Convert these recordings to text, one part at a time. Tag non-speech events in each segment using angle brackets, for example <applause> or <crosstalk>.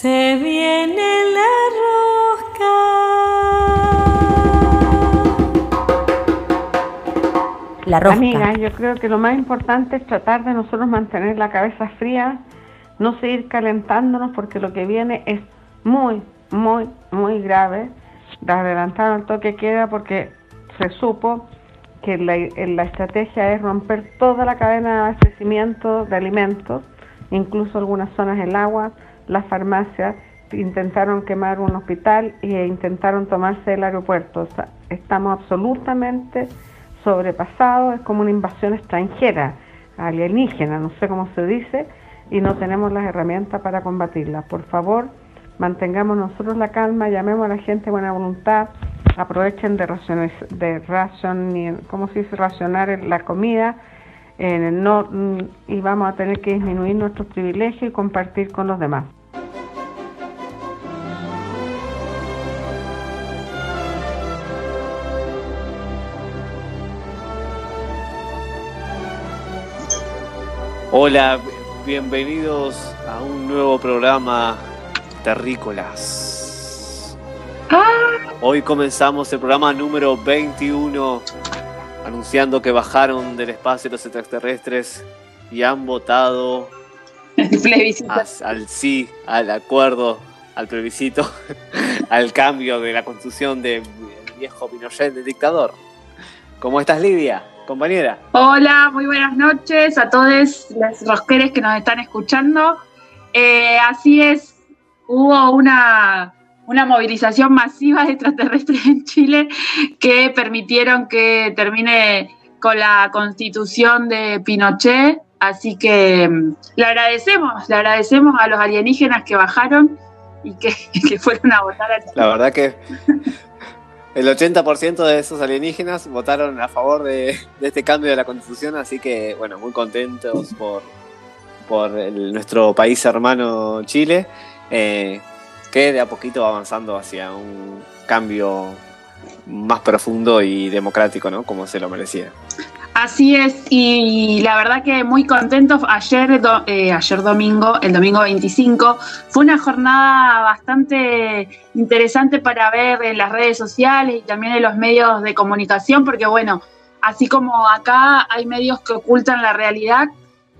Se viene la rosca. La rosca. Amiga, yo creo que lo más importante es tratar de nosotros mantener la cabeza fría, no seguir calentándonos porque lo que viene es muy, muy, muy grave. Adelantaron el toque queda porque se supo que la, la estrategia es romper toda la cadena de abastecimiento de alimentos, incluso algunas zonas del agua, las farmacias, intentaron quemar un hospital e intentaron tomarse el aeropuerto. O sea, estamos absolutamente sobrepasados, es como una invasión extranjera, alienígena, no sé cómo se dice, y no tenemos las herramientas para combatirla. Por favor, mantengamos nosotros la calma, llamemos a la gente buena voluntad, aprovechen de raciones, de ¿cómo se dice? racionar la comida, eh, no, mm, y vamos a tener que disminuir nuestros privilegios y compartir con los demás. Hola, bienvenidos a un nuevo programa Terrícolas. Hoy comenzamos el programa número 21 anunciando que bajaron del espacio los extraterrestres y han votado <laughs> al sí, al acuerdo, al plebiscito, <laughs> al cambio de la constitución del viejo Pinochet, del dictador. ¿Cómo estás, Lidia, compañera? Hola, muy buenas noches a todos los rosqueres que nos están escuchando. Eh, así es, hubo una, una movilización masiva de extraterrestres en Chile que permitieron que termine con la constitución de Pinochet. Así que mm, le agradecemos, le agradecemos a los alienígenas que bajaron y que, <laughs> que fueron a votar a La verdad que el 80% de esos alienígenas votaron a favor de, este cambio de la constitución, así que bueno, muy contentos por, por nuestro país hermano Chile, eh, que de a poquito va avanzando hacia un cambio más profundo y democrático, ¿no? Como se lo merecía. Así es, y la verdad que muy contentos. Ayer, eh, ayer domingo, el domingo 25, fue una jornada bastante interesante para ver en las redes sociales y también en los medios de comunicación, porque bueno, así como acá hay medios que ocultan la realidad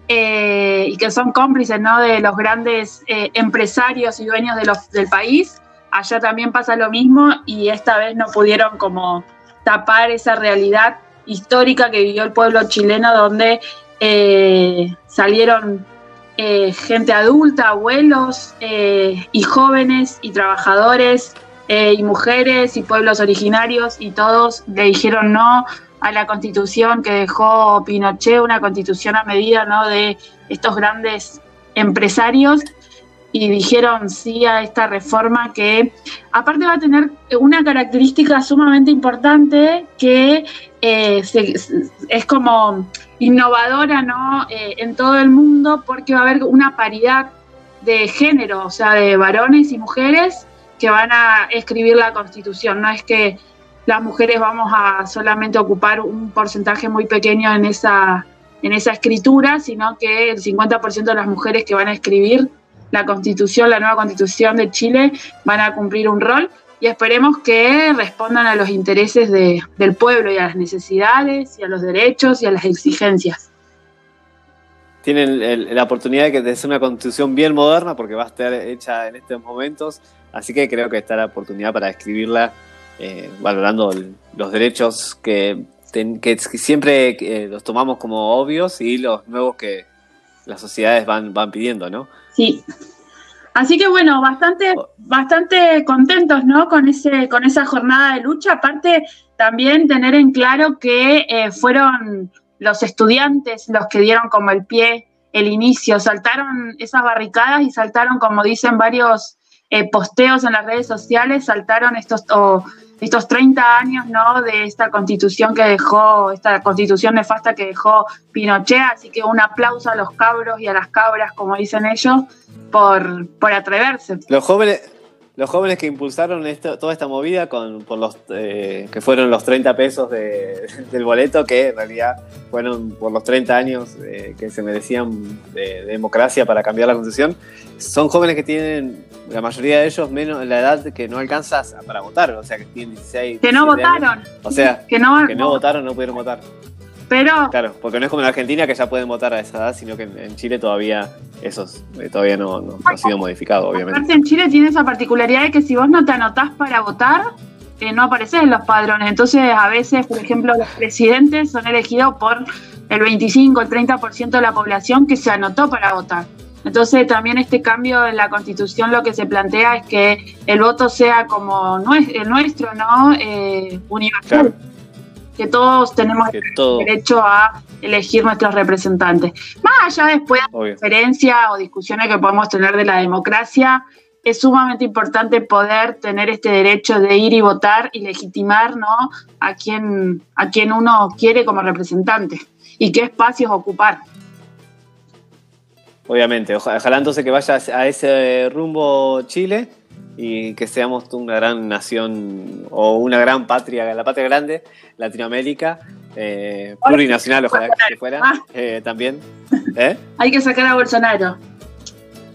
eh, y que son cómplices ¿no? de los grandes eh, empresarios y dueños de los- del país, allá también pasa lo mismo y esta vez no pudieron como tapar esa realidad histórica que vivió el pueblo chileno, donde eh, salieron eh, gente adulta, abuelos eh, y jóvenes y trabajadores eh, y mujeres y pueblos originarios y todos le dijeron no a la constitución que dejó Pinochet, una constitución a medida ¿no? de estos grandes empresarios y dijeron sí a esta reforma que aparte va a tener una característica sumamente importante que eh, es como innovadora ¿no? Eh, en todo el mundo porque va a haber una paridad de género, o sea, de varones y mujeres que van a escribir la constitución. No es que las mujeres vamos a solamente ocupar un porcentaje muy pequeño en esa, en esa escritura, sino que el 50% de las mujeres que van a escribir la constitución, la nueva constitución de Chile, van a cumplir un rol y esperemos que respondan a los intereses de- del pueblo y a las necesidades y a los derechos y a las exigencias. Tienen la oportunidad de que ser una constitución bien moderna porque va a estar hecha en estos momentos, así que creo que está la oportunidad para escribirla eh, valorando los derechos que siempre eh, los tomamos como obvios y los nuevos que las sociedades van, van pidiendo, ¿no? Sí. Así que bueno, bastante, bastante contentos, ¿no? Con ese, con esa jornada de lucha. Aparte, también tener en claro que eh, fueron los estudiantes los que dieron como el pie, el inicio, saltaron esas barricadas y saltaron, como dicen varios eh, posteos en las redes sociales saltaron estos, estos 30 años ¿no? de esta constitución que dejó, esta constitución nefasta que dejó Pinochet, así que un aplauso a los cabros y a las cabras, como dicen ellos, por, por atreverse. Los jóvenes, los jóvenes que impulsaron esto, toda esta movida con, por los, eh, que fueron los 30 pesos <laughs> del boleto, que en realidad fueron por los 30 años eh, que se merecían de, democracia para cambiar la constitución, son jóvenes que tienen, la mayoría de ellos, menos la edad que no alcanzas para votar, o sea, que tienen 16. Que no votaron. O sea, que no, que no votaron, no pudieron votar. Pero. Claro, porque no es como en Argentina que ya pueden votar a esa edad, sino que en Chile todavía esos eh, todavía no, no, ha sido modificado, obviamente. en Chile tiene esa particularidad de que si vos no te anotás para votar, eh, no apareces en los padrones. Entonces, a veces, por ejemplo, los presidentes son elegidos por el 25, el 30% de la población que se anotó para votar. Entonces, también este cambio en la constitución lo que se plantea es que el voto sea como el nuestro, ¿no? Eh, universal que todos tenemos derecho a elegir nuestros representantes. Más allá después de diferencias o discusiones que podemos tener de la democracia, es sumamente importante poder tener este derecho de ir y votar y legitimar ¿no? a, quien, a quien uno quiere como representante y qué espacios ocupar. Obviamente, ojalá entonces que vaya a ese rumbo Chile y que seamos una gran nación o una gran patria, la patria grande, Latinoamérica, eh, plurinacional, ojalá que fuera ah. eh, también. ¿Eh? Hay que sacar a Bolsonaro.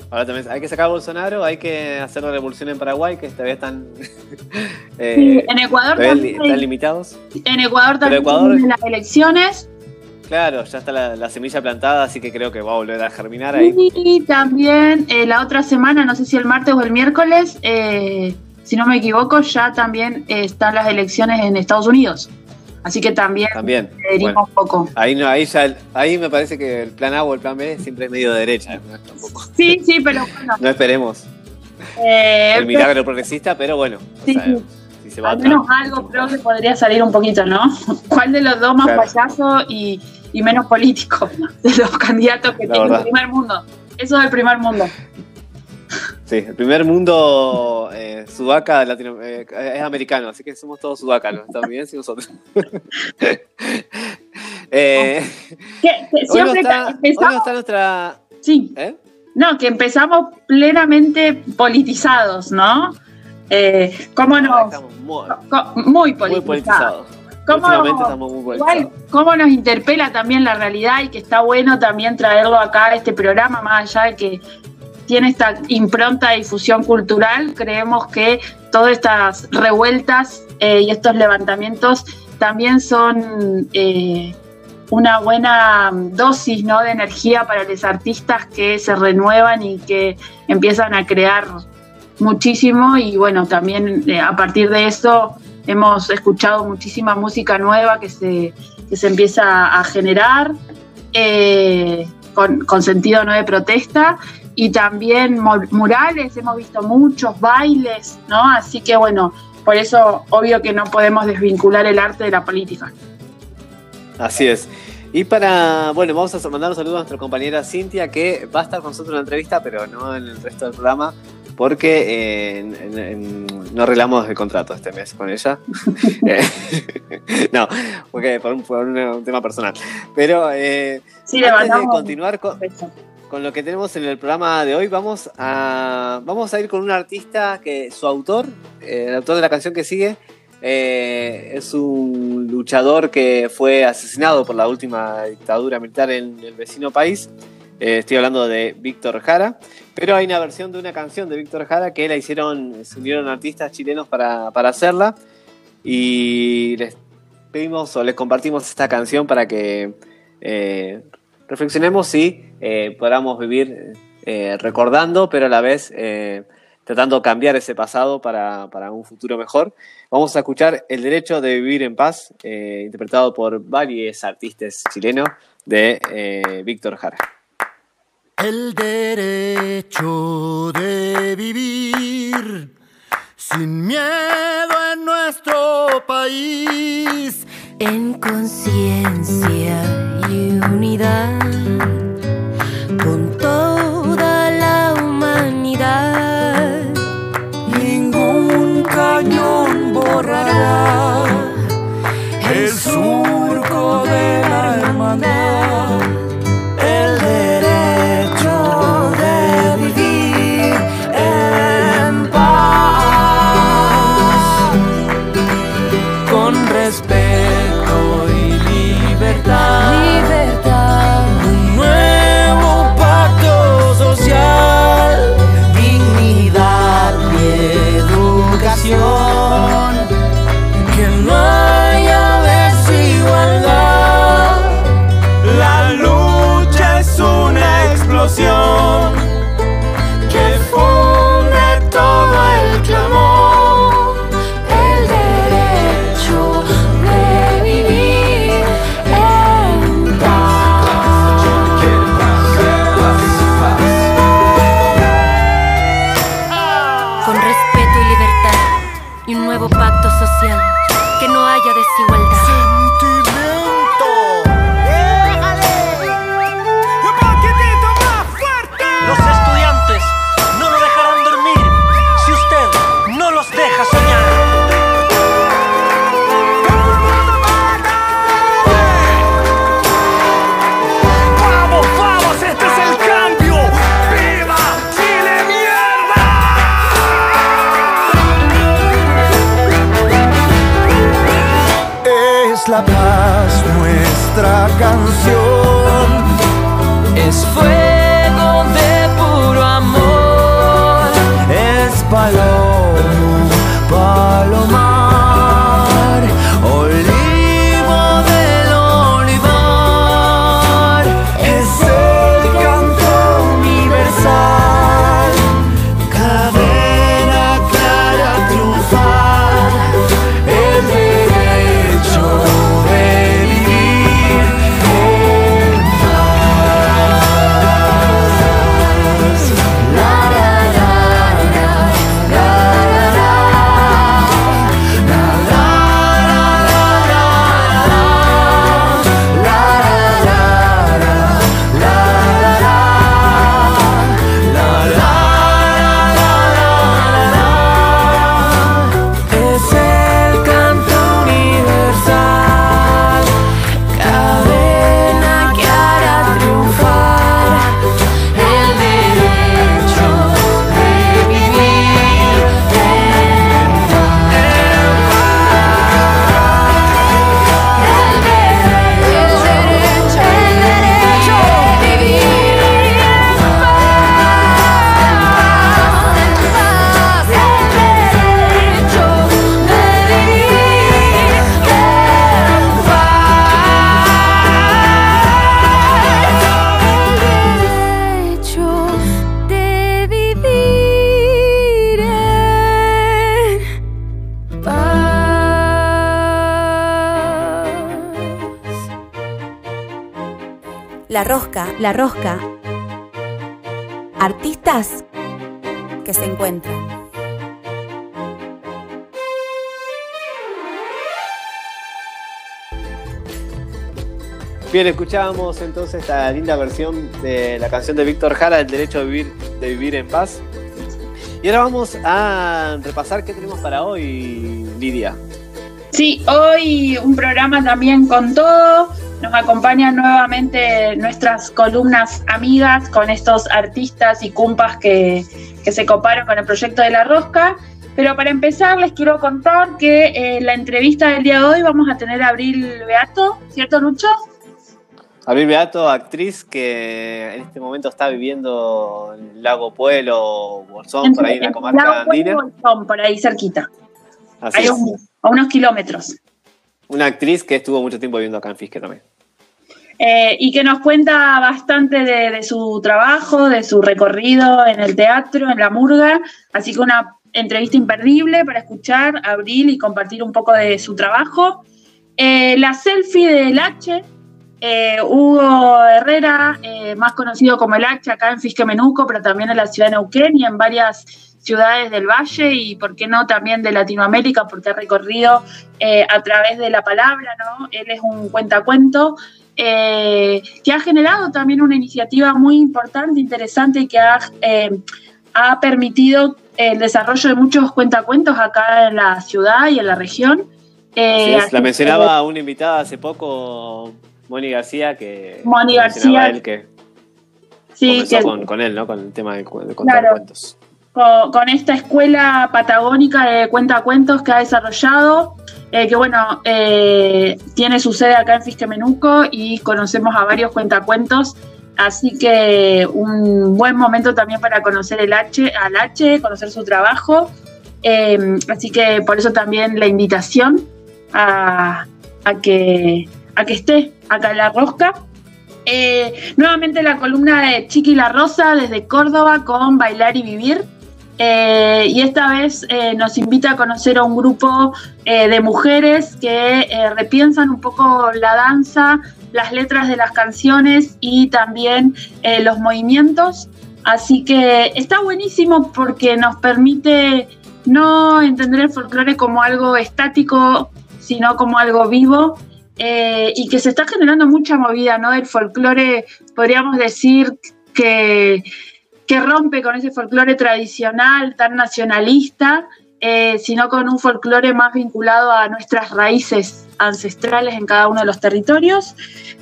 Ahora también hay que sacar a Bolsonaro, hay que hacer la revolución en Paraguay, que todavía están. <laughs> en Ecuador también, están limitados. En Ecuador también Ecuador, las elecciones Claro, ya está la, semilla plantada, así que creo que va a volver a germinar ahí. Y también eh, la otra semana, no sé si el martes o el miércoles, eh, si no me equivoco, ya también eh, están las elecciones en Estados Unidos. Así que también, también. un poco. Ahí, no, ahí, ya, ahí me parece que el plan A o el plan B siempre es medio de derecha. Sí, sí, pero bueno. <laughs> no esperemos el milagro progresista, pero bueno. Sí, Al menos algo creo que podría salir un poquito, ¿no? <laughs> ¿Cuál de los dos más payaso y, y menos político <laughs> de los candidatos que tiene el primer mundo. Eso es el primer mundo. Sí, el primer mundo eh, sudaca latino, eh, es americano, así que somos todos sudacas, los estadounidenses y nosotros. eh, hoy, no está, nuestra... Sí. ¿eh? No, que empezamos plenamente politizados, ¿no? Eh, ¿Cómo nos...? Muy, muy politizados. ¿Cómo, nos interpela también la realidad y que está bueno también traerlo acá a este programa, más allá de que tiene esta impronta de difusión cultural, creemos que todas estas revueltas eh, y estos levantamientos también son eh, una buena dosis ¿no? de energía para los artistas que se renuevan y que empiezan a crear muchísimo y bueno, también eh, a partir de eso hemos escuchado muchísima música nueva que se, se empieza a generar eh, con, sentido no de protesta y también murales, hemos visto muchos bailes, ¿no? Así que bueno, por eso obvio que no podemos desvincular el arte de la política. Así es. Y para, bueno, vamos a mandar un saludo a nuestra compañera Cintia, que va a estar con nosotros en la entrevista, pero no en el resto del programa porque eh, no arreglamos el contrato este mes con ella. <laughs> Eh, <laughs> no, porque por un, tema personal. Pero eh, antes de continuar con, lo que tenemos en el programa de hoy, vamos a, vamos a ir con un artista que su autor, el autor de la canción que sigue, es un luchador que fue asesinado por la última dictadura militar en el vecino país. Estoy hablando de Víctor Jara. Pero hay una versión de una canción de Víctor Jara que la hicieron, se unieron artistas chilenos para, hacerla. Y les pedimos o les compartimos esta canción para que eh, reflexionemos y eh, podamos vivir eh, recordando, pero a la vez tratando de cambiar ese pasado para, para, un futuro mejor. Vamos a escuchar El Derecho de Vivir en Paz, interpretado por varios artistas chilenos de Víctor Jara. El derecho de vivir sin miedo en nuestro país. En conciencia y unidad es palomo, La rosca, la rosca. Artistas que se encuentran. Bien, escuchábamos entonces esta linda versión de la canción de Víctor Jara, El derecho de vivir, de vivir en paz. Y ahora vamos a repasar qué tenemos para hoy, Lidia. Sí, hoy un programa también con todo. Nos acompañan nuevamente nuestras columnas amigas con estos artistas y cumpas que, que se coparon con el proyecto de La Rosca. Pero para empezar les quiero contar que eh, la entrevista del día de hoy vamos a tener a Abril Beato, ¿cierto Lucho? Abril Beato, actriz que en este momento está viviendo en Lago Pueblo, Bolsón, por ahí en la comarca Lago Pueblo, andina. Bolsón, por ahí cerquita, Así Hay es. un- a unos kilómetros. Una actriz que estuvo mucho tiempo viviendo acá en Fisque también. Eh, y que nos cuenta bastante de, su trabajo, de su recorrido en el teatro, en la murga. Así que una entrevista imperdible para escuchar a Abril y compartir un poco de su trabajo. Eh, la selfie del H, eh, Hugo Herrera, eh, más conocido como el H acá en Fisquemenuco, pero también en la ciudad de Neuquén y en varias ciudades del Valle y, por qué no, también de Latinoamérica, porque ha recorrido a través de la palabra, ¿no? Él es un cuentacuento eh, que ha generado también una iniciativa muy importante, interesante, y que ha, eh, ha permitido el desarrollo de muchos cuentacuentos acá en la ciudad y en la región. Eh, es, la mencionaba una invitada hace poco, Moni García, que Moni García. él que Sí, que- con, con él, ¿no? Con el tema de, de contar Claro. cuentos. con, con esta escuela patagónica de cuentacuentos que ha desarrollado, eh, que bueno, eh, tiene su sede acá en Fisquemenuco y conocemos a varios cuentacuentos, así que un buen momento también para conocer el H, al H, conocer su trabajo, eh, así que por eso también la invitación a, a que, a que esté acá en La Rosca. Nuevamente la columna de Chiqui La Rosa desde Córdoba con Bailar y Vivir. Eh, y esta vez eh, nos invita a conocer a un grupo eh, de mujeres que eh, repiensan un poco la danza, las letras de las canciones y también eh, los movimientos. Así que está buenísimo porque nos permite no entender el folclore como algo estático, sino como algo vivo eh, y que se está generando mucha movida, ¿no? Del folclore, podríamos decir que, que rompe con ese folclore tradicional, tan nacionalista, eh, sino con un folclore más vinculado a nuestras raíces ancestrales en cada uno de los territorios.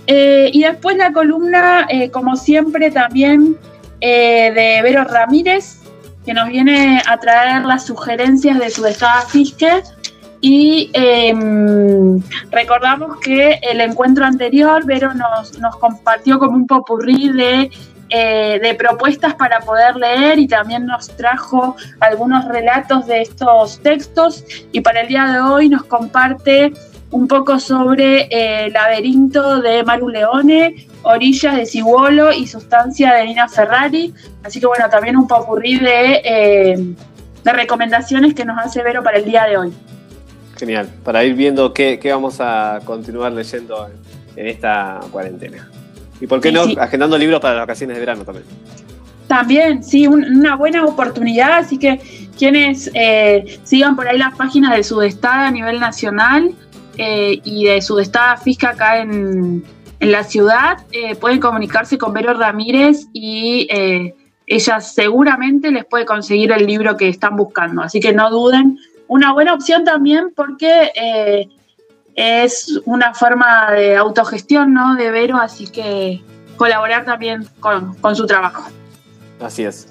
Eh, y después la columna, eh, como siempre, también de Vero Ramírez, que nos viene a traer las sugerencias de su estado Fisque Y em, recordamos que el encuentro anterior, Vero nos, nos compartió como un popurrí de, eh, de propuestas para poder leer y también nos trajo algunos relatos de estos textos. Y para el día de hoy nos comparte un poco sobre eh, Laberinto de Maru Leone, Orillas de Cibolo y Sustancia de Nina Ferrari. Así que bueno, también un popurrí de, eh, de recomendaciones que nos hace Vero para el día de hoy. Genial, para ir viendo qué, qué vamos a continuar leyendo en, en esta cuarentena. Y por qué Sí, no, sí. agendando libros para las vacaciones de verano también. También, sí, un- una buena oportunidad, así que quienes eh, sigan por ahí las páginas de Sudestada a nivel nacional eh, y de Sudestada Fisca acá en, en la ciudad, eh, pueden comunicarse con Vero Ramírez y ella seguramente les puede conseguir el libro que están buscando, así que no duden. Una buena opción también porque es una forma de autogestión ¿no? de Vero, así que colaborar también con- con su trabajo. Así es.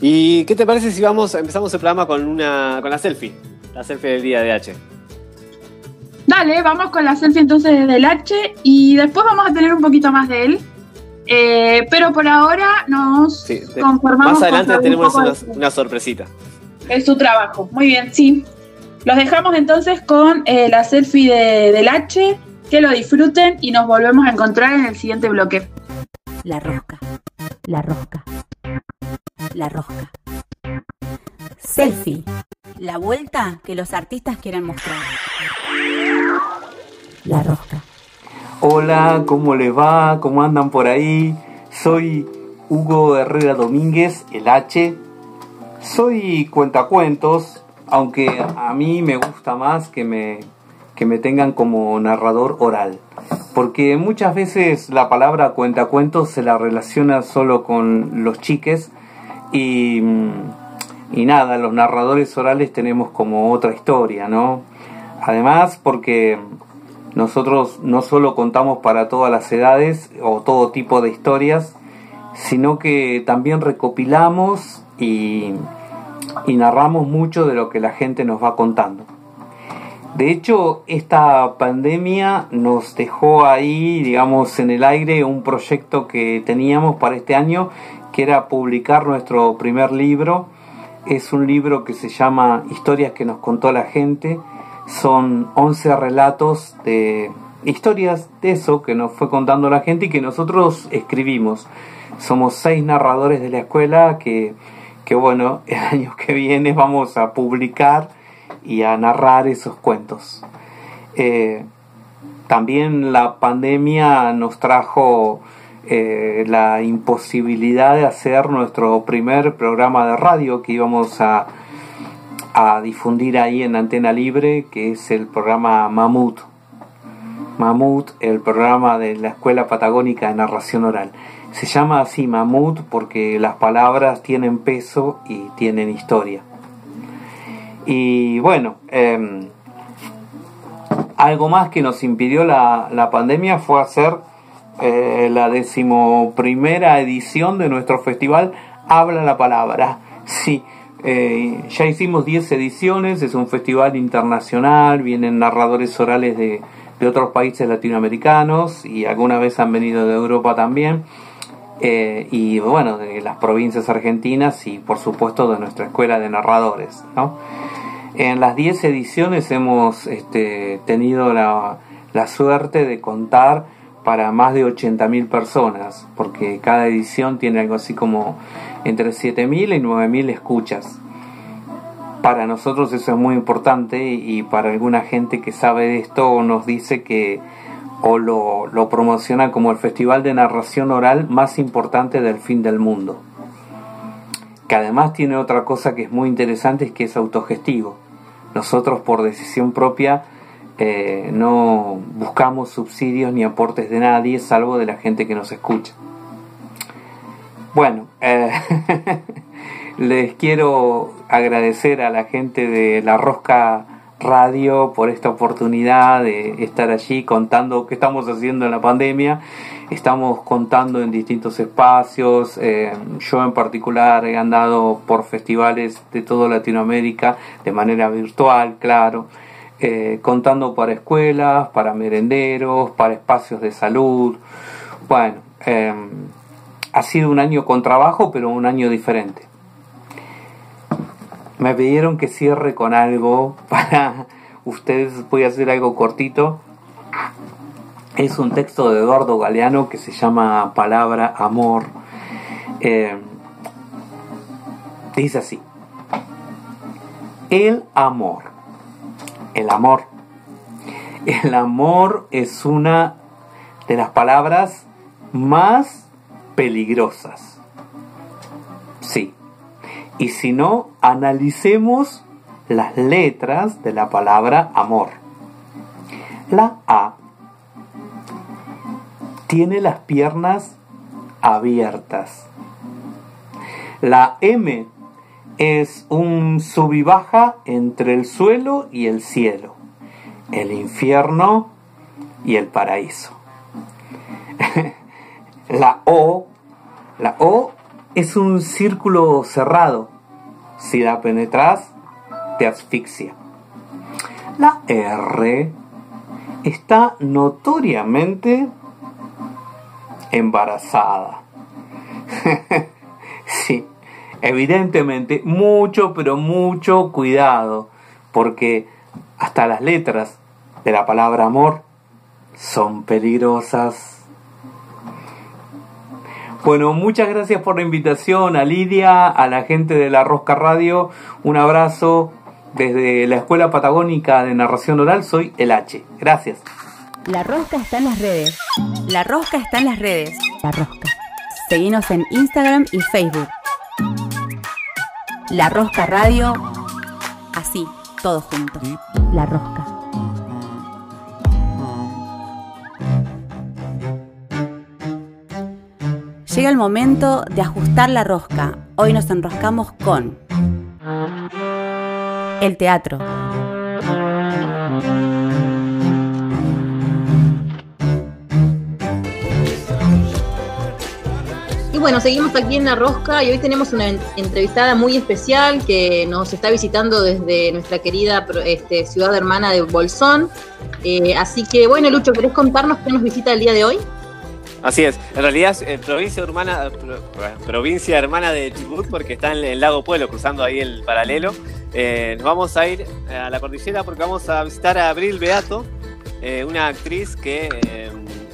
¿Y qué te parece si vamos, empezamos el programa con una con la selfie? La selfie del día de H. Dale, vamos con la selfie entonces del H y después vamos a tener un poquito más de él. Eh, pero por ahora nos Sí, conformamos más adelante tenemos una, de su- una sorpresita. de su trabajo. Muy bien, sí. Los dejamos entonces con eh, la selfie de- del H. Que lo disfruten y nos volvemos a encontrar en el siguiente bloque. La rosca, la rosca, la rosca. Selfie, la vuelta que los artistas quieren mostrar. La rosca. Hola, ¿cómo les va? ¿Cómo andan por ahí? Soy Hugo Herrera Domínguez, el H. Soy cuentacuentos, aunque a mí me gusta más que me, que me tengan como narrador oral. Porque muchas veces la palabra cuentacuentos se la relaciona solo con los chiques y, y nada, los narradores orales tenemos como otra historia, ¿no? Además, porque nosotros no solo contamos para todas las edades o todo tipo de historias, sino que también recopilamos y, y narramos mucho de lo que la gente nos va contando. De hecho, esta pandemia nos dejó ahí, digamos, en el aire un proyecto que teníamos para este año, que era publicar nuestro primer libro. Es un libro que se llama Historias que nos contó la gente. Son 11 relatos de historias de eso que nos fue contando la gente y que nosotros escribimos. Somos seis narradores de la escuela que, que bueno, <laughs> el año que viene vamos a publicar y a narrar esos cuentos. Eh, también la pandemia nos trajo eh, la imposibilidad de hacer nuestro primer programa de radio que íbamos a, a difundir ahí en Antena Libre, que es el programa Mamut. Mamut, el programa de la Escuela Patagónica de Narración Oral. Se llama así Mamut porque las palabras tienen peso y tienen historia. Y bueno, eh, algo más que nos impidió la, la pandemia fue hacer eh, la decimoprimera edición de nuestro festival Habla la Palabra. Sí, eh, ya hicimos 10 ediciones, es un festival internacional, vienen narradores orales de, de otros países latinoamericanos y alguna vez han venido de Europa también. Eh, y bueno, de las provincias argentinas y por supuesto de nuestra escuela de narradores. ¿no? En las 10 ediciones hemos este, tenido la, la suerte de contar para más de 80.000 personas, porque cada edición tiene algo así como entre 7.000 y 9.000 escuchas. Para nosotros eso es muy importante y para alguna gente que sabe de esto nos dice que o lo, promociona como el festival de narración oral más importante del fin del mundo. Que además tiene otra cosa que es muy interesante, es que es autogestivo. Nosotros por decisión propia eh, no buscamos subsidios ni aportes de nadie, salvo de la gente que nos escucha. Bueno, eh, <laughs> les quiero agradecer a la gente de La Rosca Radio por esta oportunidad de estar allí contando qué estamos haciendo en la pandemia. Estamos contando en distintos espacios. eh, yo en particular he andado por festivales de toda Latinoamérica de manera virtual, claro. eh, contando para escuelas, para merenderos, para espacios de salud. Bueno, eh, ha sido un año con trabajo, pero un año diferente. Me pidieron que cierre con algo para ustedes. Voy a hacer algo cortito. Es un texto de Eduardo Galeano que se llama Palabra Amor. Eh, dice así. El amor. El amor. El amor es una de las palabras más peligrosas. Y si no, analicemos las letras de la palabra amor. La A tiene las piernas abiertas. La M es un sub y baja entre el suelo y el cielo, el infierno y el paraíso. <laughs> la O, la O es un círculo cerrado. Si la penetras, te asfixia. La R está notoriamente embarazada. <laughs> sí, evidentemente, mucho, pero mucho cuidado, porque hasta las letras de la palabra amor son peligrosas. Bueno, muchas gracias por la invitación a Lidia, a la gente de la Rosca Radio. Un abrazo desde la Escuela Patagónica de Narración Oral. Soy el H. Gracias. La rosca está en las redes. La rosca está en las redes. La rosca. Seguinos en Instagram y Facebook. La Rosca Radio. Así, todo junto. La Rosca. Llega el momento de ajustar la rosca. Hoy nos enroscamos con el teatro. Y bueno, seguimos aquí en La Rosca y hoy tenemos una en- entrevistada muy especial que nos está visitando desde nuestra querida este, ciudad hermana de Bolsón. Eh, así que bueno, Lucho, ¿querés contarnos qué nos visita el día de hoy? Así es, en realidad eh, provincia hermana, pro- provincia hermana de Chubut porque está en el lago Pueblo, cruzando ahí el paralelo. Eh, nos vamos a ir a la cordillera porque vamos a visitar a Abril Beato, eh, una actriz que eh,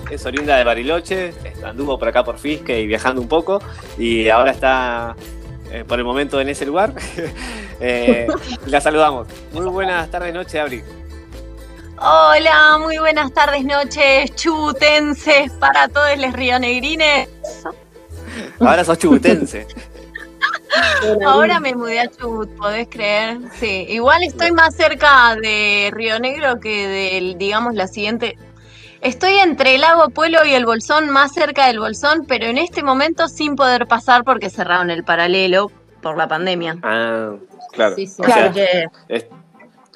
es oriunda de Bariloche, anduvo por acá por Fisque y viajando un poco, y ahora está eh, por el momento en ese lugar. <laughs> Eh, la saludamos. Muy buenas tardes, noche, Abril. Hola, muy buenas tardes, noches, chutenses para todos los rionegrines. Ahora sos chubutense. Ahora me mudé a Chubut, ¿podés creer? Sí, igual estoy más cerca de Río Negro que del, digamos, la siguiente. Estoy entre el lago Pueblo y el Bolsón, más cerca del Bolsón, pero en este momento sin poder pasar porque cerraron el paralelo por la pandemia. Ah, claro. Sí, sí. O sea, Claro que es-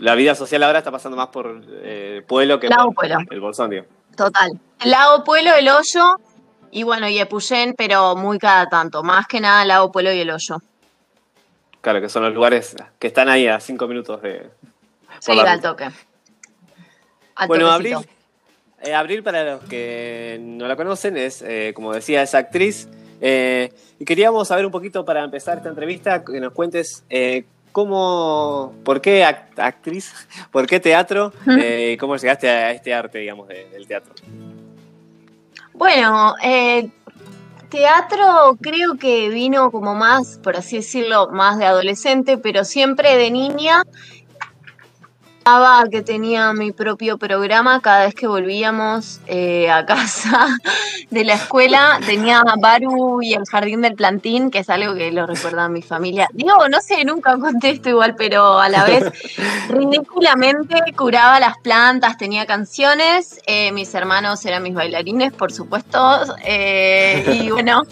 la vida social ahora está pasando más por eh, Pueblo que Lago por Pueblo. el Bolsón, digo. Total. El lago Pueblo, el hoyo y bueno, y Epuyén, pero muy cada tanto. Más que nada el lago Pueblo y el hoyo. Claro, que son los lugares que están ahí a cinco minutos de. Sí, al toque. Al Bueno, toquecito. Abril, eh, Abril, para los que no la conocen, es, eh, como decía, es actriz. eh, y queríamos saber un poquito para empezar esta entrevista, que nos cuentes cómo, por qué act- actriz, <laughs> por qué teatro, eh, cómo llegaste a este arte, digamos, de- del teatro. Bueno, eh, teatro creo que vino como más, por así decirlo, más de adolescente, pero siempre de niña. Que tenía mi propio programa cada vez que volvíamos eh, a casa <laughs> de la escuela. Tenía Baru y el Jardín del Plantín, que es algo que lo recuerda mi familia. Digo, no sé, nunca conté esto igual, pero a la vez <laughs> ridículamente curaba las plantas, tenía canciones. eh, mis hermanos eran mis bailarines, por supuesto. eh, y <laughs> bueno,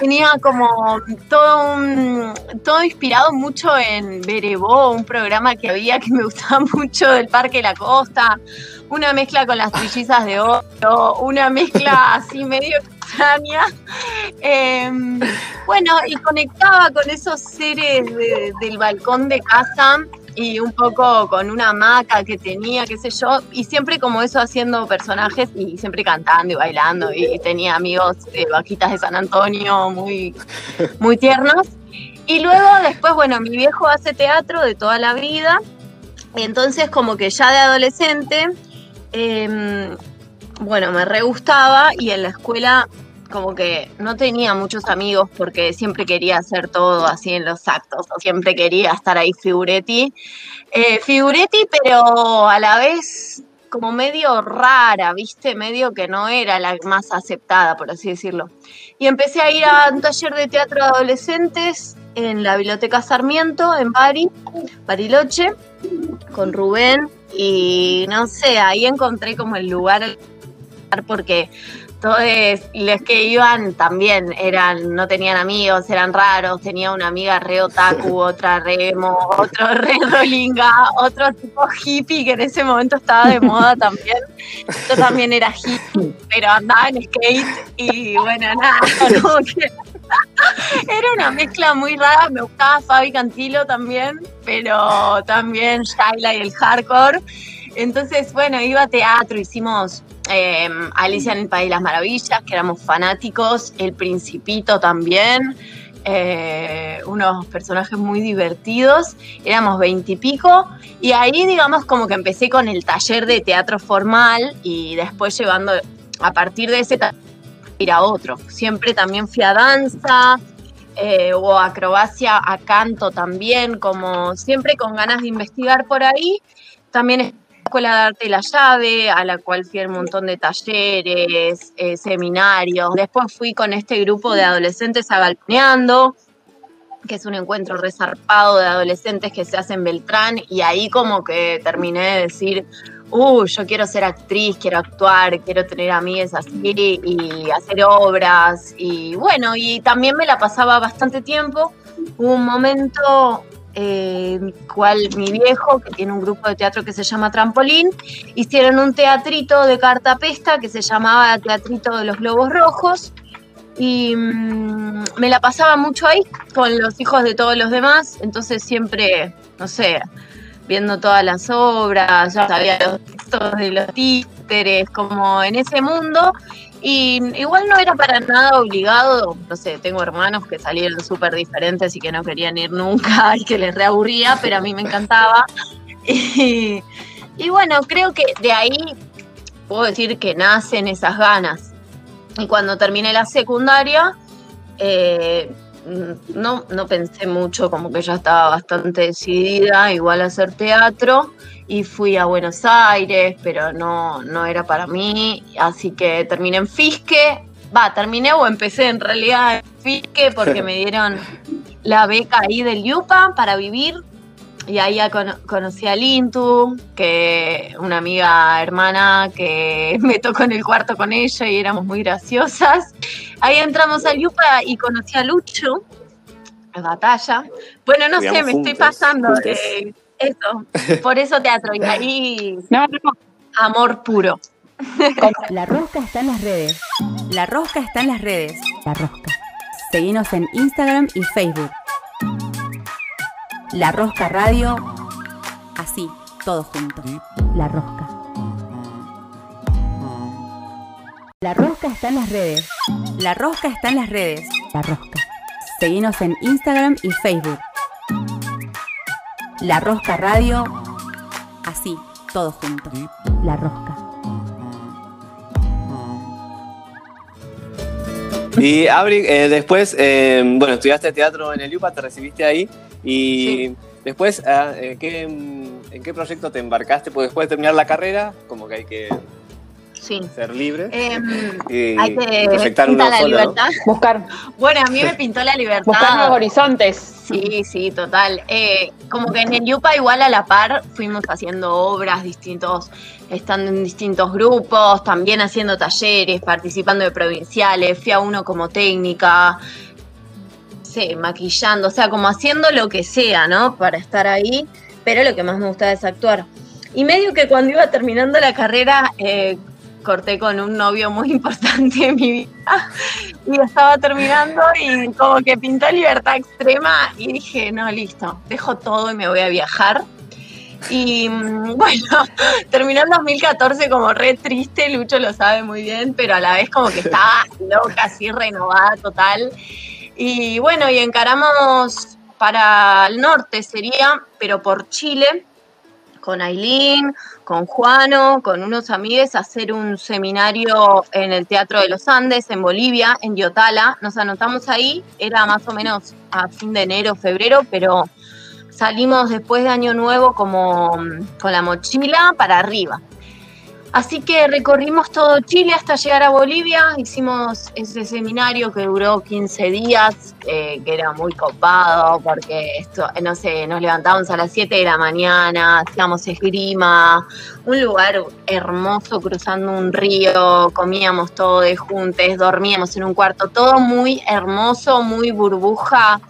tenía como todo un, todo inspirado mucho en Berebó, un programa que había que me gustaba mucho del Parque La Costa, una mezcla con las trillizas de oro, una mezcla así medio extraña. Em, bueno, y conectaba con esos seres de- del balcón de casa y un poco con una hamaca que tenía, qué sé yo, y siempre como eso haciendo personajes y siempre cantando y bailando y tenía amigos de vaquitas de San Antonio muy, muy tiernos. Y luego después, bueno, mi viejo hace teatro de toda la vida, entonces como que ya de adolescente, em, bueno, me re gustaba y en la escuela como que no tenía muchos amigos porque siempre quería hacer todo así en los actos, siempre quería estar ahí figuretti. Eh, figuretti, pero a la vez como medio rara, ¿viste? Medio que no era la más aceptada, por así decirlo. Y empecé a ir a un taller de teatro de adolescentes en la Biblioteca Sarmiento, en Bari, Bariloche, con Rubén. Y no sé, ahí encontré como el lugar porque todos los que iban también eran, no tenían amigos, eran raros, tenía una amiga re otaku, <laughs> otra re emo, otro re rolinga, otro tipo hippie que en ese momento estaba de moda <laughs> también. Yo también era hippie, pero andaba en skate y bueno, nada, como que <laughs> era una mezcla muy rara, me gustaba Fabi Cantilo también, pero también Shaila y el hardcore. Entonces, bueno, iba a teatro, hicimos eh, Alicia en el País de las Maravillas, que éramos fanáticos, El Principito también, eh, unos personajes muy divertidos, éramos veintipico, y, ahí digamos como que empecé con el taller de teatro formal y después llevando, a partir de ese taller, ir a otro. Siempre también fui a danza, eh, o acrobacia, a canto también, como siempre con ganas de investigar por ahí. También Escuela de Arte y la Llave, a la cual fui a un montón de talleres, eh, seminarios. Después fui con este grupo de adolescentes a Galponeando, que es un encuentro resarpado de adolescentes que se hace en Beltrán, y ahí como que terminé de decir, uh, yo quiero ser actriz, quiero actuar, quiero tener amigas así y hacer obras. Y bueno, y también me la pasaba bastante tiempo. Hubo un momento eh, cual mi viejo, que tiene un grupo de teatro que se llama Trampolín, hicieron un teatrito de cartapesta que se llamaba Teatrito de los Globos Rojos. Y mm, me la pasaba mucho ahí con los hijos de todos los demás, entonces siempre, no sé, viendo todas las obras, ya sabía los textos de los títeres, como en ese mundo. Y igual no era para nada obligado, no sé, tengo hermanos que salieron súper diferentes y que no querían ir nunca <laughs> y que les reaburría, pero a mí me encantaba. <laughs> Y, bueno, creo que de ahí puedo decir que nacen esas ganas. Y cuando terminé la secundaria, eh, no, no pensé mucho, como que ya estaba bastante decidida, igual a hacer teatro y fui a Buenos Aires, pero no, no era para mí, así que terminé en Fisque. Va, terminé o empecé en realidad en Fisque porque <laughs> me dieron la beca ahí del Yupa para vivir. Y ahí ya cono- conocí a Lintu, que una amiga hermana que <laughs> me tocó en el cuarto con ella y éramos muy graciosas. Ahí entramos al Yupa y conocí a Lucho, a Batalla. Bueno, no sé, me estoy pasando de eso. Por eso teatro. Y ahí <laughs> amor puro. La rosca está en las redes. La rosca está en las redes. La rosca. Seguinos en Instagram y Facebook. La Rosca Radio. Así, todo junto. La Rosca. La Rosca está en las redes. La Rosca está en las redes. La Rosca. Seguinos en Instagram y Facebook. La Rosca Radio. Así, todo junto. La Rosca. Y Abri, eh, después, eh, bueno, estudiaste teatro en el UPA, te recibiste ahí y después, ah, eh, ¿qué, ¿en qué proyecto te embarcaste? Porque después de terminar la carrera, como que hay que Sí. ser libre Em, y, hay que proyectar pinta uno la solo, ¿no? libertad. Buscar, Bueno, a mí me pintó la libertad. buscar nuevos horizontes. Sí, sí, total. Eh, como que en el Yupa igual a la par fuimos haciendo obras distintos, estando en distintos grupos, también haciendo talleres, participando de provinciales, fui a uno como técnica, maquillando, o sea, como haciendo lo que sea, ¿no? Para estar ahí, pero lo que más me gusta es actuar. Y medio que cuando iba terminando la carrera, eh, corté con un novio muy <laughs> importante en mi vida y estaba terminando y como que pintó libertad extrema y dije, no, listo, dejo todo y me voy a viajar. Y mm, <laughs> bueno, terminó el 2014 como re triste, Lucho lo sabe muy bien, pero a la vez como que estaba loca, así renovada total. Y bueno, y encaramos para el norte sería, pero por Chile, con Aileen, con Juano, con unos amigos, hacer un seminario en el Teatro de los Andes, en Bolivia, en Yotala. Nos anotamos ahí, era más o menos a fin de enero, febrero, pero salimos después de Año Nuevo como mm, con la mochila para arriba. Así que recorrimos todo Chile hasta llegar a Bolivia, hicimos ese seminario que duró 15 días, eh, que era muy copado porque esto, no sé, nos levantábamos a las 7 de la mañana, hacíamos esgrima, un lugar hermoso cruzando un río, comíamos todos juntos, dormíamos en un cuarto, todo muy hermoso, muy burbuja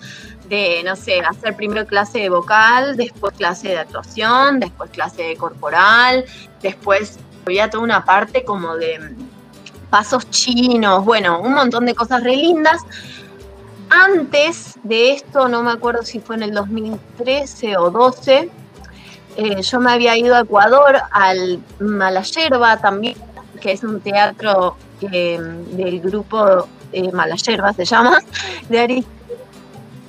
de, no sé, hacer primero clase de vocal, después clase de actuación, después clase de corporal, después había toda una parte como de pasos chinos, bueno, un montón de cosas re lindas. Antes de esto, no me acuerdo si fue en el 2013 o 12, eh, yo me había ido a Ecuador al Malayerba también, que es un teatro eh, del grupo eh, Malayerba, se llama, de.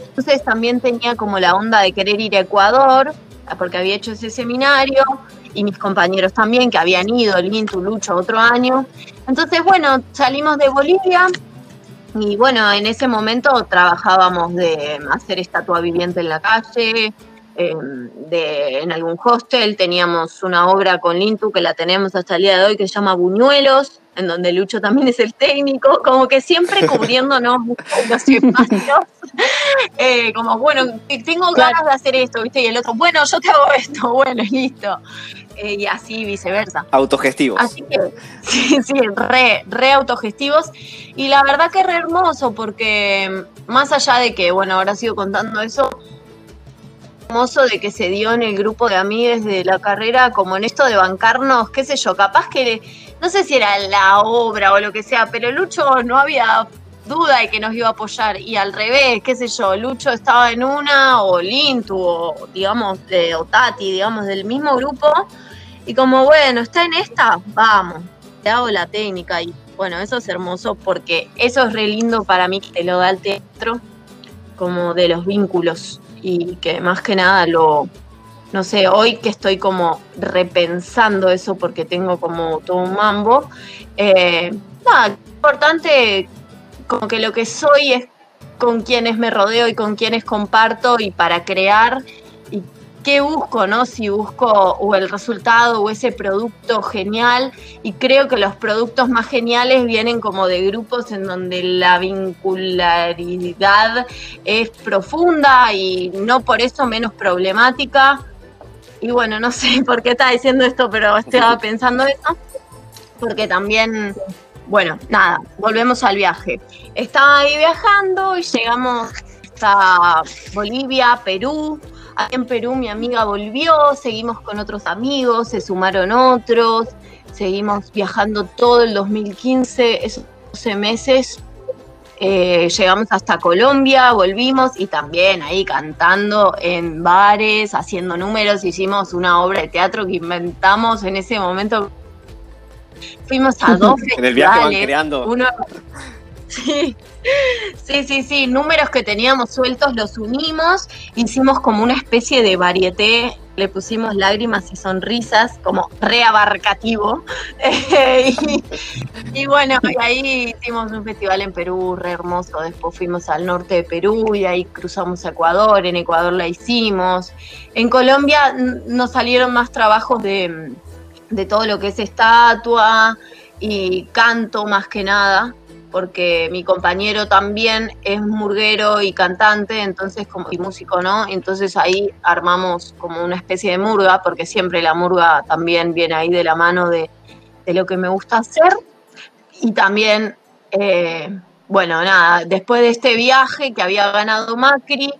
Entonces también tenía como la onda de querer ir a Ecuador, porque había hecho ese seminario, y mis compañeros también, que habían ido, Lintu, Lucho, otro año. Entonces, bueno, salimos de Bolivia y bueno, en ese momento trabajábamos de hacer estatua viviente en la calle, eh, de, en algún hostel, teníamos una obra con Lintu que la tenemos hasta el día de hoy que se llama Buñuelos, en donde Lucho también es el técnico, como que siempre cubriéndonos <laughs> los espacios, eh, como bueno, tengo ganas de hacer esto, ¿viste? Y el otro, bueno, yo te hago esto, <laughs> bueno, listo. Eh, y así viceversa. Autogestivos. Así que, <laughs> sí, sí, re, re autogestivos. Y la verdad que es re hermoso porque más allá de que, bueno, ahora sigo contando eso, hermoso de que se dio en el grupo de amigues de la carrera, como en esto de bancarnos, qué sé yo, capaz que, no sé si era la obra o lo que sea, pero Lucho no había duda de que nos iba a apoyar. Y al revés, qué sé yo, Lucho estaba en una o Lintu o digamos o Tati, digamos del mismo grupo y como bueno, está en esta, vamos, te hago la técnica y bueno, eso es hermoso porque eso es re lindo para mí que te lo da el teatro como de los vínculos y que más que nada lo, no sé, hoy que estoy como repensando eso porque tengo como todo un mambo, eh, nada, importante como que lo que soy es con quienes me rodeo y con quienes comparto y para crear qué busco, ¿no? Si busco o el resultado o ese producto genial y creo que los productos más geniales vienen como de grupos en donde la vincularidad es profunda y no por eso menos problemática. Y bueno, no sé <laughs> por qué estaba diciendo esto, pero estaba <laughs> pensando eso, porque también bueno, nada, volvemos al viaje. Estaba ahí viajando y llegamos hasta Bolivia, Perú. En Perú mi amiga volvió, seguimos con otros amigos, se sumaron otros, seguimos viajando todo el 2015, esos 12 meses. Eh, llegamos hasta Colombia, volvimos y también ahí cantando en bares, haciendo números, hicimos una obra de teatro que inventamos en ese momento Fuimos a dos <laughs> En el viaje van creando. uno- Sí, sí, sí, sí, números que teníamos sueltos los unimos, hicimos como una especie de varieté, le pusimos lágrimas y sonrisas, como reabarcativo. <laughs> y, y bueno, y ahí hicimos un festival en Perú re hermoso, después fuimos al norte de Perú y ahí cruzamos Ecuador, en Ecuador la hicimos. En Colombia nos salieron más trabajos de, de todo lo que es estatua y canto más que nada, porque mi compañero también es murguero y cantante, entonces como y músico, ¿no? Entonces ahí armamos como una especie de murga, porque siempre la murga también viene ahí de la mano de, de lo que me gusta hacer. Y también, eh, bueno, nada, después de este viaje que había ganado Macri,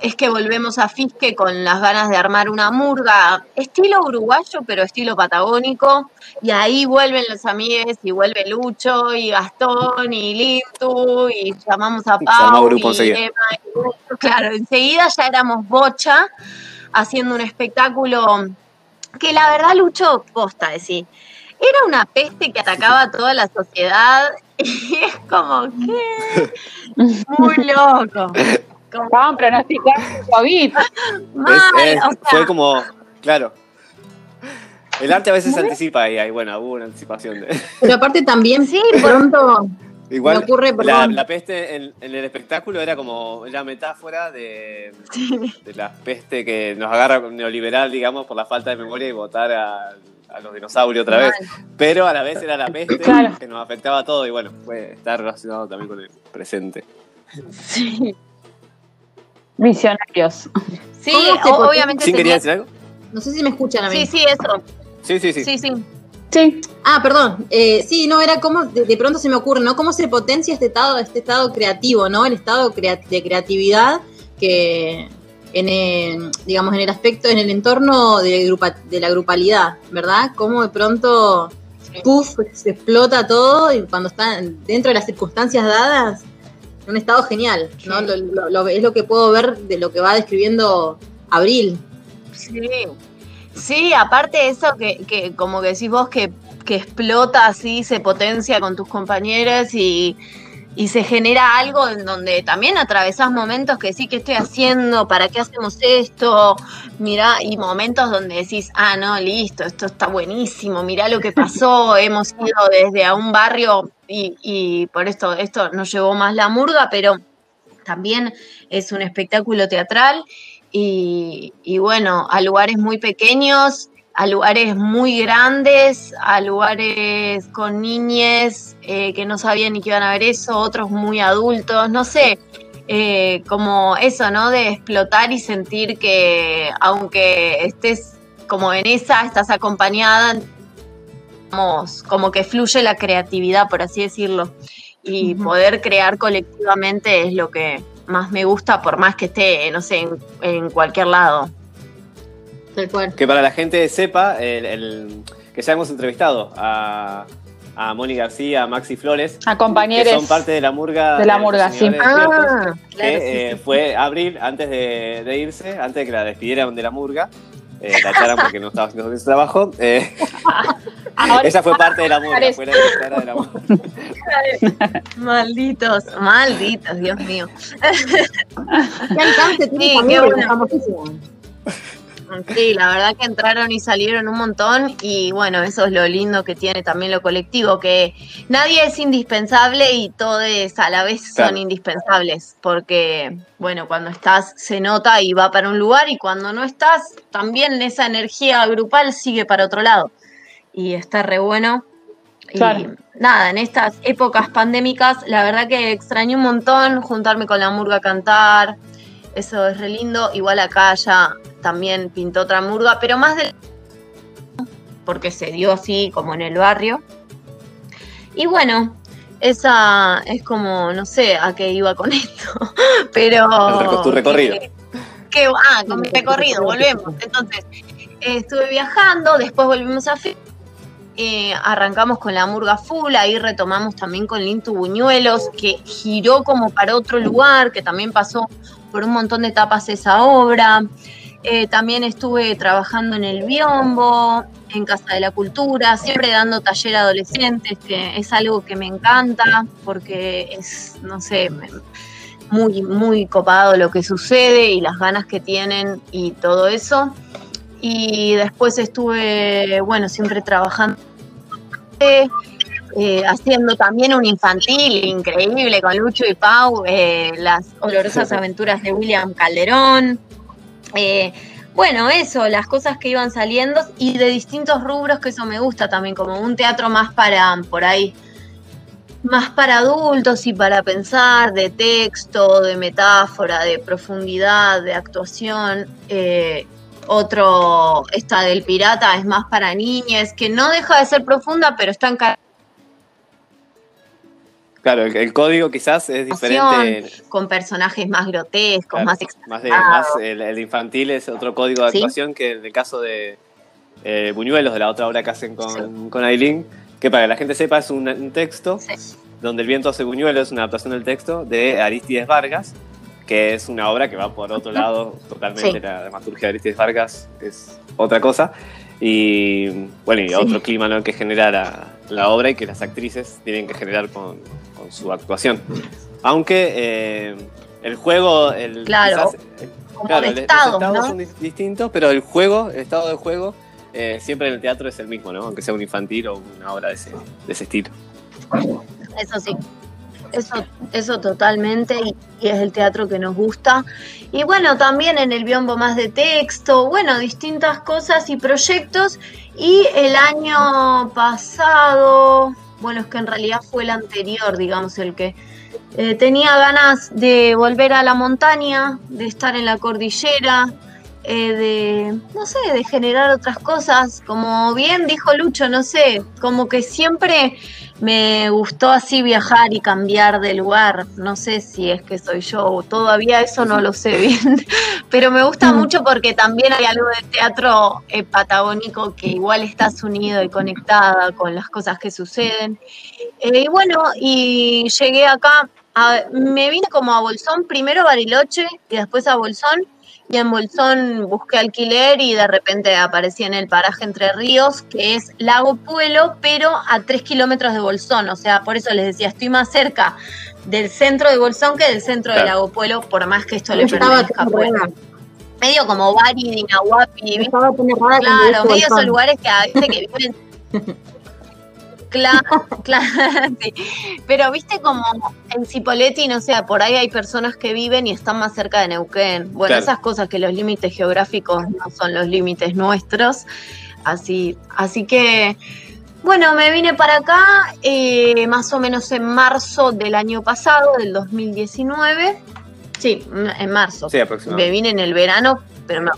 es que volvemos a Fisque con las ganas de armar una murga, estilo uruguayo, pero estilo patagónico, y ahí vuelven los amigues, y vuelve Lucho, y Gastón, y Lintu, y llamamos a Pau, grupo y enseguida. Emma, y claro, enseguida ya éramos bocha, haciendo un espectáculo que la verdad Lucho posta, decir, era una peste que atacaba a toda la sociedad <laughs> y es como que <laughs> muy loco. Como, Estaban pronosticando COVID. <laughs> mal, Es- es- o sea, fue como, claro. El arte a veces se anticipa y ahí, bueno, hubo una anticipación. De, <laughs> Pero aparte también, Sí, pronto, igual, ocurre, la, peste en, en el espectáculo era como la metáfora de, de la peste que nos agarra neoliberal, digamos, por la falta de memoria y votar a, a los dinosaurios otra vez. Pero a la vez era la peste Claro. que nos afectaba a todo y bueno, puede estar relacionado también con el presente. sí, Visionarios. sí, ¿Cómo se o- pot- obviamente ¿Sin quería decir algo? no sé si me escuchan a mí. Sí, sí, eso. Sí, sí, sí. Sí, sí. Sí. Ah, perdón. Eh, sí, no, era como, de, de pronto se me ocurre, ¿no? ¿Cómo se potencia este estado, este estado creativo, ¿no? El estado crea- de creatividad que, en el, digamos, en el aspecto, en el entorno de, grupa- de la grupalidad, ¿verdad? Cómo de pronto, puff, se explota todo y cuando está dentro de las circunstancias dadas, un estado genial, ¿no? Lo- lo- lo- es lo que puedo ver de lo que va describiendo Abril. Sí, sí, aparte eso que, que como que decís vos que, que explota así, se potencia con tus compañeros y, y se genera algo en donde también atravesás momentos que sí, ¿qué estoy haciendo? ¿Para qué hacemos esto? Mirá, y momentos donde decís, ah, no, listo, esto está buenísimo, mirá lo que pasó, <laughs> hemos ido desde a un barrio y, y por esto, esto nos llevó más la murga, pero también es un espectáculo teatral y, y bueno, a lugares muy pequeños, a lugares muy grandes, a lugares con niñes eh, que no sabían ni que iban a ver eso, otros muy adultos, no sé, eh, como eso, ¿no? De explotar y sentir que aunque estés como en esa, estás acompañada, como que fluye la creatividad, por así decirlo, y poder crear colectivamente es lo que más me gusta, por más que esté, no sé, en, en cualquier lado. Tal cual. Que para la gente sepa, el, el- que ya hemos entrevistado a, a Moni García, a Maxi Flores, A que compañeros. son parte de la murga. De la murga, sí. Ah, que claro, sí, eh, sí. fue Abril antes de, de irse, antes de que la despidieran de la murga. Eh, la echaran porque no estaba haciendo bien su trabajo. eh, ella fue parte de la murga, Parece. fue la directora de la murga. Malditos, malditos, Dios mío. ¿Qué alcance tiene Sí, qué bueno. Sí, la verdad que entraron y salieron un montón y bueno, eso es lo lindo que tiene también lo colectivo, que nadie es indispensable y todos a la vez son indispensables, porque bueno, cuando estás se nota y va para un lugar y cuando no estás, también esa energía grupal sigue para otro lado. Y está re bueno. Y nada, en estas épocas pandémicas, la verdad que extrañé un montón juntarme con la murga a cantar, eso es re lindo. Igual acá ya también pintó otra murga, pero más del. porque se dio así como en el barrio. Y bueno, esa es como, no sé a qué iba con <laughs> esto, pero. Reco- tu recorrido. que- que- ah, con mi recorrido, volvemos. Entonces, eh, estuve viajando, después volvimos a. Eh, arrancamos con la murga full, ahí retomamos también con Lintu Buñuelos, que giró como para otro lugar, que también pasó por un montón de etapas esa obra. Eh, también estuve trabajando en el Biombo, en Casa de la Cultura, siempre dando taller a adolescentes, que es algo que me encanta, porque es, no sé, muy, muy copado lo que sucede y las ganas que tienen y todo eso. Y después estuve, bueno, siempre trabajando, eh, haciendo también un infantil increíble con Lucho y Pau, eh, las olorosas aventuras de William Calderón. Eh, bueno, eso, las cosas que iban saliendo y de distintos rubros, que eso me gusta también, como un teatro más para, por ahí, más para adultos y para pensar, de texto, de metáfora, de profundidad, de actuación. Eh, otro, esta del pirata, es más para niñas, que no deja de ser profunda, pero está en Claro, el, el código quizás es diferente. con personajes más grotescos, Claro, más más de- exagerados. más el, el infantil es otro código de Sí. actuación que en el caso de eh, Buñuelos, de la otra obra que hacen con, con Aileen, que para que la gente sepa es un, un texto Sí. donde el viento hace Buñuelos, es una adaptación del texto de Aristides Vargas, que es una obra que va por otro lado, totalmente la dramaturgia de Aristides Vargas es otra cosa. Y bueno, y otro clima ¿no? que genera la, la obra y que las actrices tienen que generar con, con su actuación. Aunque eh, el juego, el, Claro, quizás, eh, Como claro, el- los estados, son dis- distintos, pero el juego, el estado de juego, eh, siempre en el teatro es el mismo, ¿no? Aunque sea un infantil o una obra de ese, de ese estilo. Eso sí. Eso, eso totalmente, y, es el teatro que nos gusta. Y bueno, también en el biombo más de texto, bueno, distintas cosas y proyectos. Y el año pasado, bueno, es que en realidad fue el anterior, digamos, el que eh, tenía ganas de volver a la montaña, de estar en la cordillera, eh, de, no sé, de generar otras cosas. Como bien dijo Lucho, no sé, como que siempre me gustó así viajar y cambiar de lugar. No sé si es que soy yo, todavía eso no lo sé bien, <laughs> pero me gusta mucho porque también hay algo del teatro eh, patagónico que igual estás unido y conectada con las cosas que suceden. Eh, y bueno, y llegué acá, a- me vine como a Bolsón, primero a Bariloche y después a Bolsón. Y en Bolsón busqué alquiler y de repente aparecí en el paraje Entre Ríos, que es Lago Puelo, pero a tres kilómetros de Bolsón. O sea, por eso les decía, estoy más cerca del centro de Bolsón que del centro de Claro. Lago Puelo, por más que esto le pertenezca a errada. Medio como Bari, Dinahuapi, Claro, medio esos lugares que a veces que viven. <laughs> Claro, <laughs> claro, sí. Pero viste como en Cipolletti, no sé, por ahí hay personas que viven y están más cerca de Neuquén. Bueno, Claro. esas cosas que los límites geográficos no son los límites nuestros. Así, así que, bueno, me vine para acá eh, más o menos en marzo del año pasado, del 2019. Sí, en marzo. Sí, Me aproximadamente. vine en el verano, pero no.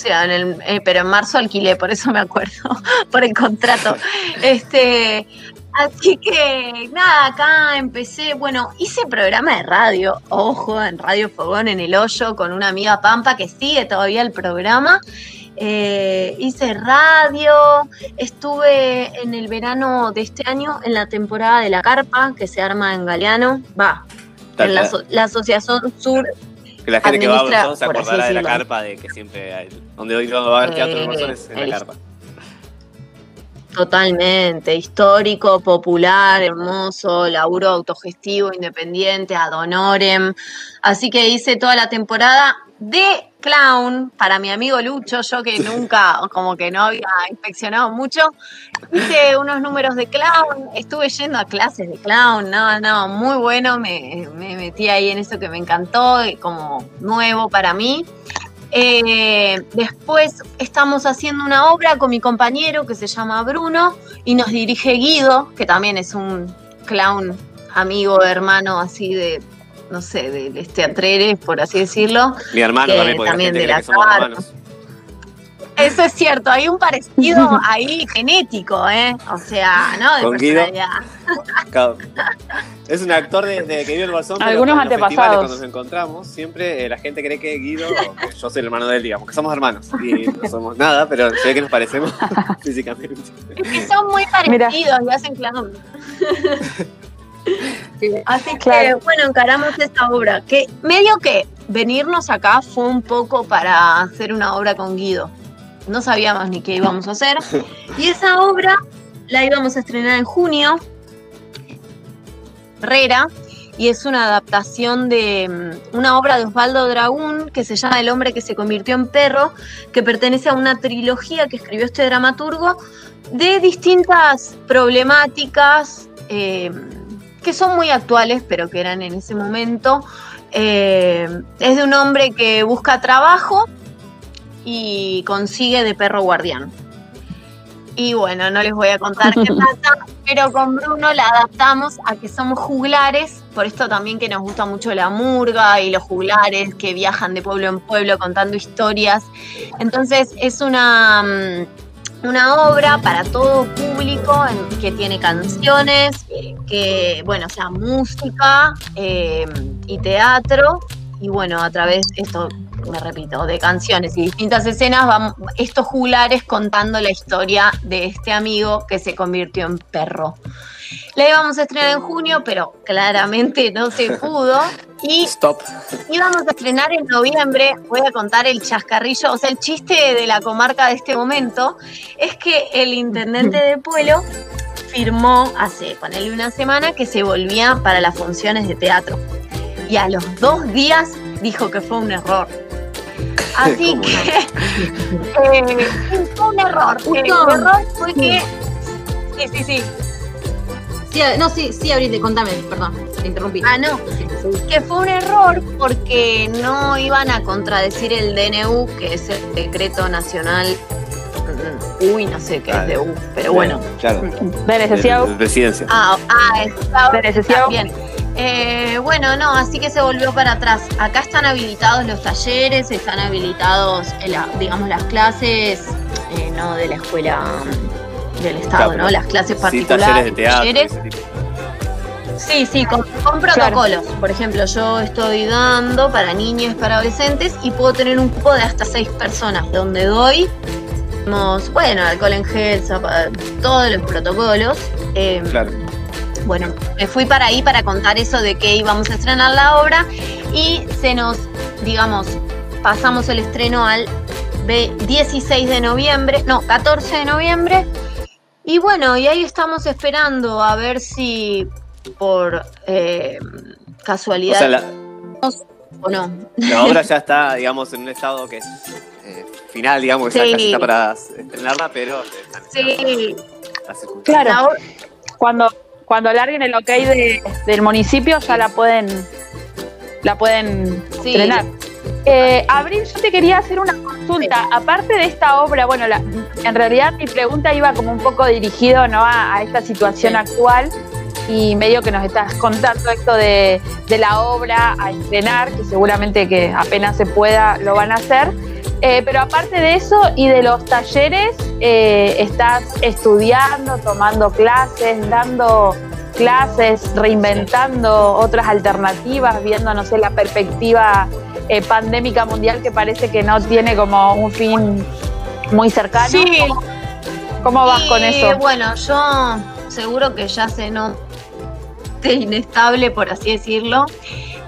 O sea, en el, eh, pero en marzo alquilé, por eso me acuerdo, <laughs> por el contrato. <laughs> Este, así que nada, acá empecé, bueno, hice programa de radio, ojo, en Radio Fogón en el Hoyo, con una amiga Pampa que sigue todavía el programa. Eh, hice radio, estuve en el verano de este año en la temporada de la carpa que se arma en Galeano, va, en la, la Asociación Sur Que la gente que va a Bolsón se acordará de la carpa, de que siempre hay, donde hoy va a haber teatro Eh, Bolsón es en la carpa. Totalmente, histórico, popular, hermoso, laburo autogestivo, independiente, ad honorem. Así que hice toda la temporada de clown para mi amigo Lucho, yo que nunca, como que no había inspeccionado mucho. Hice unos números de clown, estuve yendo a clases de clown, no, no, muy bueno, me, me metí ahí en eso que me encantó, y como nuevo para mí. Eh, después estamos haciendo una obra con mi compañero que se llama Bruno y nos dirige Guido, que también es un clown amigo, hermano, así de, no sé, de, de teatreres, por así decirlo. Mi hermano que también, porque también la gente de la que somos carpa. hermanos. Eso es cierto, hay un parecido ahí genético, ¿eh? O sea, ¿no? De Con Guido. Es un actor de, de que vive en Bolsón, pero Algunos los festivales antepasados. cuando nos encontramos, siempre eh, la gente cree que Guido, o que yo soy el hermano de él, digamos, que somos hermanos. Y no somos nada, pero se ve que nos parecemos <laughs> físicamente. Es que son muy Mira. parecidos y hacen clown. Así que, bueno, encaramos esta obra. Que medio que venirnos acá fue un poco para hacer una obra con Guido. No sabíamos ni qué íbamos a hacer. <laughs> Y esa obra la íbamos a estrenar en junio. Herrera. Y es una adaptación de mm, una obra de Osvaldo Dragún que se llama El hombre que se convirtió en perro, que pertenece a una trilogía que escribió este dramaturgo de distintas problemáticas eh, que son muy actuales, pero que eran en ese momento. Eh, es de un hombre que busca trabajo y consigue de perro guardián. Y bueno, no les voy a contar qué <laughs> pasa, pero con Bruno la adaptamos a que somos juglares, por esto también que nos gusta mucho la murga y los juglares que viajan de pueblo en pueblo contando historias. Entonces es una, mm, una obra para todo público en- que tiene canciones, que, bueno, o sea, música eh, y teatro. Y bueno, a través, esto me repito, de canciones y distintas escenas, estos juglares contando la historia de este amigo que se convirtió en perro. La íbamos a estrenar en junio, pero claramente no se <laughs> pudo. Y Stop. íbamos a estrenar en noviembre. Voy a contar el chascarrillo, o sea, el chiste de la comarca de este momento es que el intendente de Pueblo firmó hace, ponele una semana, que se volvía para las funciones de teatro. Y a los dos días dijo que fue un error. Así ¿Cómo que eh, fue un error. El Justo. error fue que. Sí, sí, sí. Sí, no, sí, sí, Abril, contame, perdón, te interrumpí. Ah, no. Que fue un error porque no iban a contradecir el DNU, que es el decreto nacional. mm, Uy, no sé qué es de U, pero bueno. Claro. De necesidad. De. Ah, ah, está De necesidad. bien. Eh, bueno, no, así que se volvió para atrás. Acá están habilitados los talleres, están habilitados, la- digamos, las clases, eh, no de la escuela mm, del Estado, Claro, ¿no? Las clases Sí, particulares. talleres de teatro. talleres. ese tipo. Sí, sí, con, con protocolos. Por ejemplo, yo estoy dando para niños, para adolescentes y puedo tener un cupo de hasta seis personas, donde doy, bueno, alcohol en gel, todos los protocolos. Eh, Claro. Bueno, me fui para ahí para contar eso de que íbamos a estrenar la obra y se nos, digamos, pasamos el estreno al ve- 16 de noviembre, no, 14 de noviembre. Y bueno, y ahí estamos esperando a ver si por eh, O casualidad sea, la, o no. la <laughs> obra ya está, digamos, en un estado que es eh, final, digamos, que ya Sí. casi está para estrenarla, pero Sí. Claro. Cuando, cuando larguen el ok de- del municipio ya la pueden la pueden Sí. estrenar. Eh, Abril, yo te quería hacer una consulta. Aparte de esta obra, bueno, la- en realidad mi pregunta iba como un poco dirigido ¿no? a, a esta situación Sí. actual y medio que nos estás contando esto de, de la obra a estrenar, que seguramente que apenas se pueda lo van a hacer. Eh, pero aparte de eso y de los talleres, eh, estás estudiando, tomando clases, dando clases, reinventando otras alternativas, viendo, no sé, la perspectiva eh, pandémica mundial que parece que no tiene como un fin muy cercano. Sí. ¿Cómo, cómo vas con eso? Bueno, yo seguro que ya se no <laughs> inestable, por así decirlo.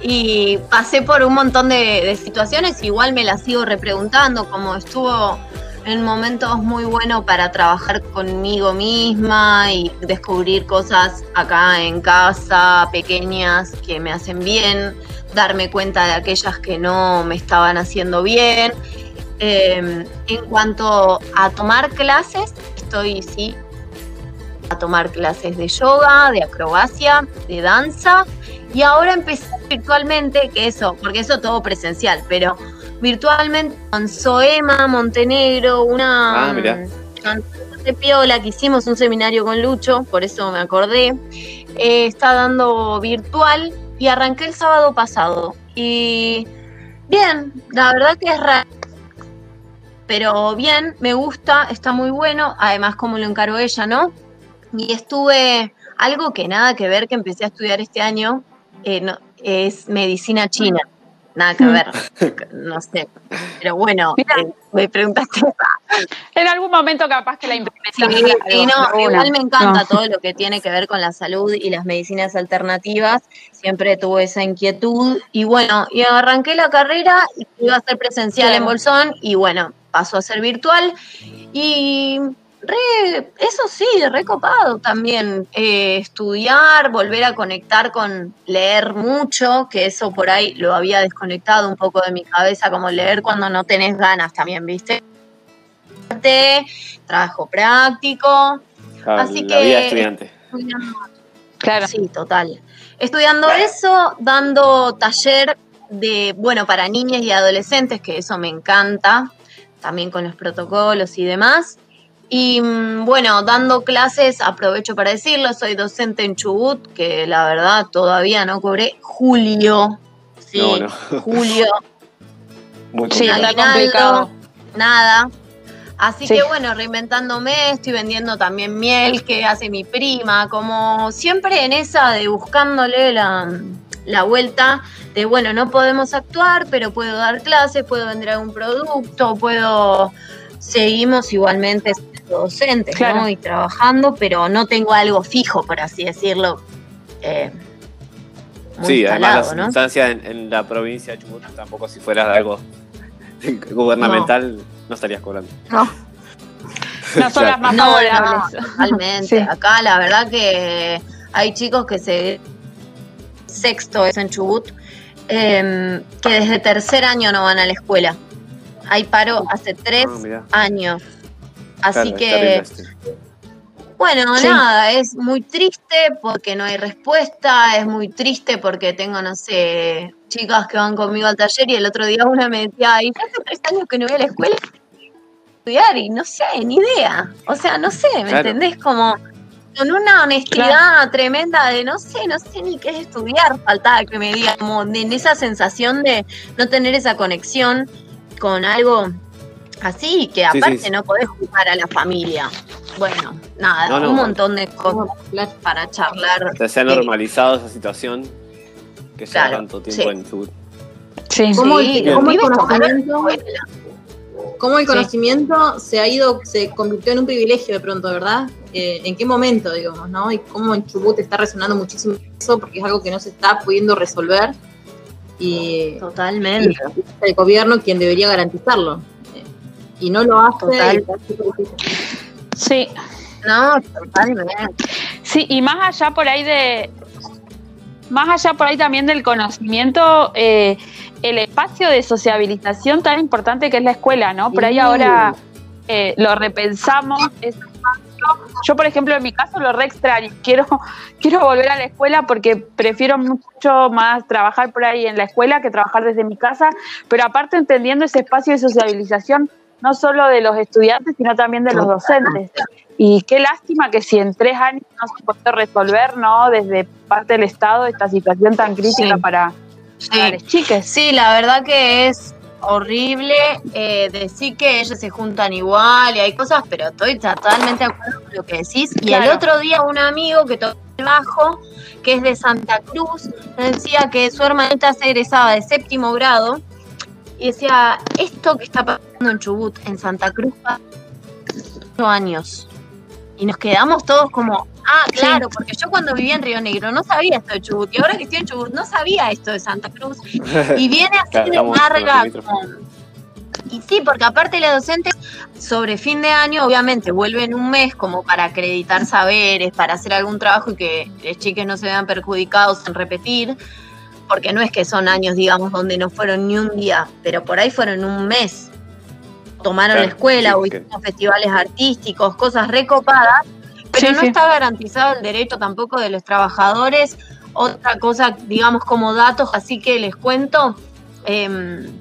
Y pasé por un montón de, situaciones, igual me las sigo repreguntando, como estuvo en momentos muy buenos para trabajar conmigo misma y descubrir cosas acá en casa, pequeñas, que me hacen bien, darme cuenta de aquellas que no me estaban haciendo bien. Eh, en cuanto a tomar clases, estoy sí a tomar clases de yoga, de acrobacia, de danza y ahora empecé virtualmente, que eso, porque eso todo presencial, pero virtualmente con Soema Montenegro, una Ah, mirá. mm, de piola que hicimos un seminario con Lucho, por eso me acordé, eh, está dando virtual y arranqué el sábado pasado y bien, la verdad que es raro pero bien, me gusta, está muy bueno, además como lo encaró ella, ¿no? Y estuve, algo que nada que ver, que empecé a estudiar este año, eh, no, es medicina china, nada que ver, no sé, pero bueno, Mira. eh, me preguntaste <laughs> En algún momento capaz que la Sí, implementaste. y no, igual me encanta No. todo lo que tiene que ver con la salud y las medicinas alternativas. Siempre tuve esa inquietud. Y bueno, y arranqué la carrera y iba a ser presencial en Bolsón y bueno, pasó a ser virtual. Y re- eso sí, recopado también. eh, estudiar, volver a conectar con leer mucho, que eso por ahí lo había desconectado un poco de mi cabeza, como leer cuando no tenés ganas también, ¿viste? Trabajo práctico, Ah, Así la que- vida estudiante. estudiando Claro. Sí, total. Estudiando eso, dando taller de, bueno, para niñas y adolescentes, que eso me encanta, también con los protocolos y demás. Y mm, bueno, dando clases, aprovecho para decirlo, soy docente en Chubut, que la verdad todavía no cobré julio. Sí, No, no. julio. <laughs> Muy Sí, complicado. está aguinaldo, complicado. Nada. Así Sí. que bueno, reinventándome, estoy vendiendo también miel que hace mi prima, como siempre en esa de buscándole la, la vuelta de, bueno, no podemos actuar, pero puedo dar clases, puedo vender algún producto, puedo... Seguimos igualmente siendo docentes, Claro. ¿no? Y trabajando, pero no tengo algo fijo, por así decirlo. eh, muy Sí, además instalado, las ¿no? instancias en, en la provincia de Chubut tampoco si fueras algo <laughs> gubernamental no, estarías cobrando. No. No son las <laughs> más No, no, favorables. totalmente. Sí. Acá la verdad que hay chicos que se sexto es en Chubut, em, que desde tercer año no van a la escuela. Hay paro hace tres Ah, años. Así Claro, que, bueno, Sí. nada, es muy triste porque no hay respuesta, es muy triste porque tengo, no sé, chicas que van conmigo al taller y el otro día una me decía, ay, hace tres años que no voy a la escuela a estudiar y no sé, ni idea. O sea, no sé, ¿me Claro. entendés? Como con una honestidad tremenda de no sé, no sé ni qué es estudiar, faltaba que me diga, como de- en esa sensación de no tener esa conexión con algo así, que aparte sí, sí. no podés jugar a la familia. Bueno, nada, No, no, un montón de cosas para charlar. O sea, se ha Eh, normalizado esa situación que lleva Claro, tanto tiempo sí. en Chubut. Sí. ¿Cómo, Sí, el, cómo el conocimiento, cómo el Sí. conocimiento se ha ido, se convirtió en un privilegio de pronto, ¿verdad? Eh, ¿En qué momento, digamos, no? Y cómo en Chubut está resonando muchísimo eso, porque es algo que no se está pudiendo resolver. Y, Totalmente. y es el gobierno quien debería garantizarlo. Y no lo hace. Total. Sí, No, totalmente. sí, y más allá por ahí de. Más allá por ahí también del conocimiento, eh, el espacio de sociabilización tan importante que es la escuela, ¿no? Por ahí Sí. ahora eh, lo repensamos. espacio. Yo, por ejemplo, en mi caso lo re extraño. Quiero, <laughs> quiero volver a la escuela porque prefiero mucho más trabajar por ahí en la escuela que trabajar desde mi casa, pero aparte entendiendo ese espacio de sociabilización no solo de los estudiantes, sino también de los docentes. Y qué lástima que si en tres años no se puede resolver, ¿no? Desde parte del Estado esta situación tan crítica Sí. para, para Sí. las chiques. Sí, la verdad que es horrible eh, decir que ellos se juntan igual y hay cosas, pero estoy totalmente de acuerdo con lo que decís. Y el otro día un amigo que toca el bajo, que es de Santa Cruz, decía que su hermanita se egresaba de séptimo grado y decía, esto que está pasando en Chubut, en Santa Cruz, hace ocho años. Y nos quedamos todos como, ah, claro, porque yo cuando vivía en Río Negro no sabía esto de Chubut. Y ahora que estoy en Chubut no sabía esto de Santa Cruz. <laughs> Y viene así de larga. con- Y sí, porque aparte los docentes sobre fin de año, obviamente, vuelven un mes como para acreditar saberes, para hacer algún trabajo y que los chiques no se vean perjudicados en repetir, porque no es que son años, digamos, donde no fueron ni un día, pero por ahí fueron un mes. Tomaron Claro, la escuela sí, o hicieron festivales artísticos, cosas recopadas, pero Sí, no sí. está garantizado el derecho tampoco de los trabajadores. Otra cosa, digamos, como datos, así que les cuento, en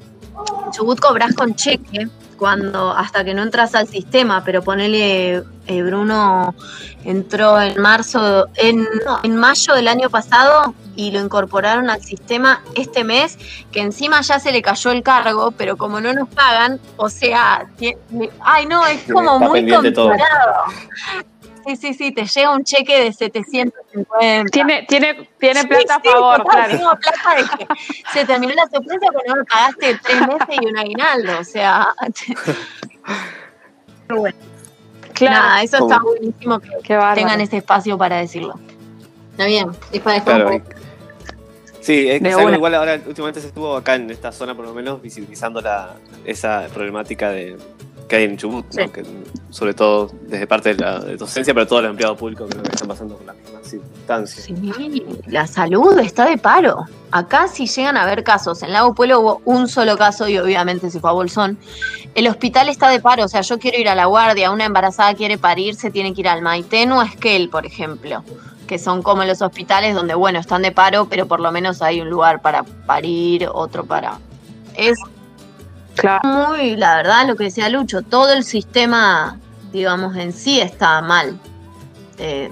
Chubut cobras con cheque cuando hasta que no entras al sistema, pero ponele eh, Bruno entró en marzo, en, no, en mayo del año pasado y lo incorporaron al sistema este mes, que encima ya se le cayó el cargo, pero como no nos pagan, o sea, ay no, es como Está muy pendiente todo. Sí, sí, sí, te llega un cheque de 750. Tiene, tiene, tiene Sí, plata sí, a favor, claro. Tengo plata de que se terminó la sorpresa cuando me pagaste tres meses y un aguinaldo. O sea, <laughs> pero bueno, Claro, nada, eso ¿Cómo? está buenísimo que qué tengan ese espacio para decirlo. Está bien, es para dejar Claro. un poco. Sí, es, algo una. igual ahora últimamente se estuvo acá en esta zona por lo menos visibilizando la, esa problemática de que hay en Chubut, ¿no? Sí. Que, sobre todo desde parte de la docencia, pero todos los empleados públicos creo que están pasando por la misma circunstancia. Sí, la salud está de paro. Acá si llegan a haber casos, en Lago Pueblo hubo un solo caso y obviamente se fue a Bolsón. El hospital está de paro, o sea, yo quiero ir a la guardia, una embarazada quiere parir, se tiene que ir al Maitén o a Esquel, por ejemplo, que son como los hospitales donde, bueno, están de paro, pero por lo menos hay un lugar para parir, otro para... Es Claro. muy, la verdad, lo que decía Lucho, todo el sistema, digamos, en sí está mal. Eh,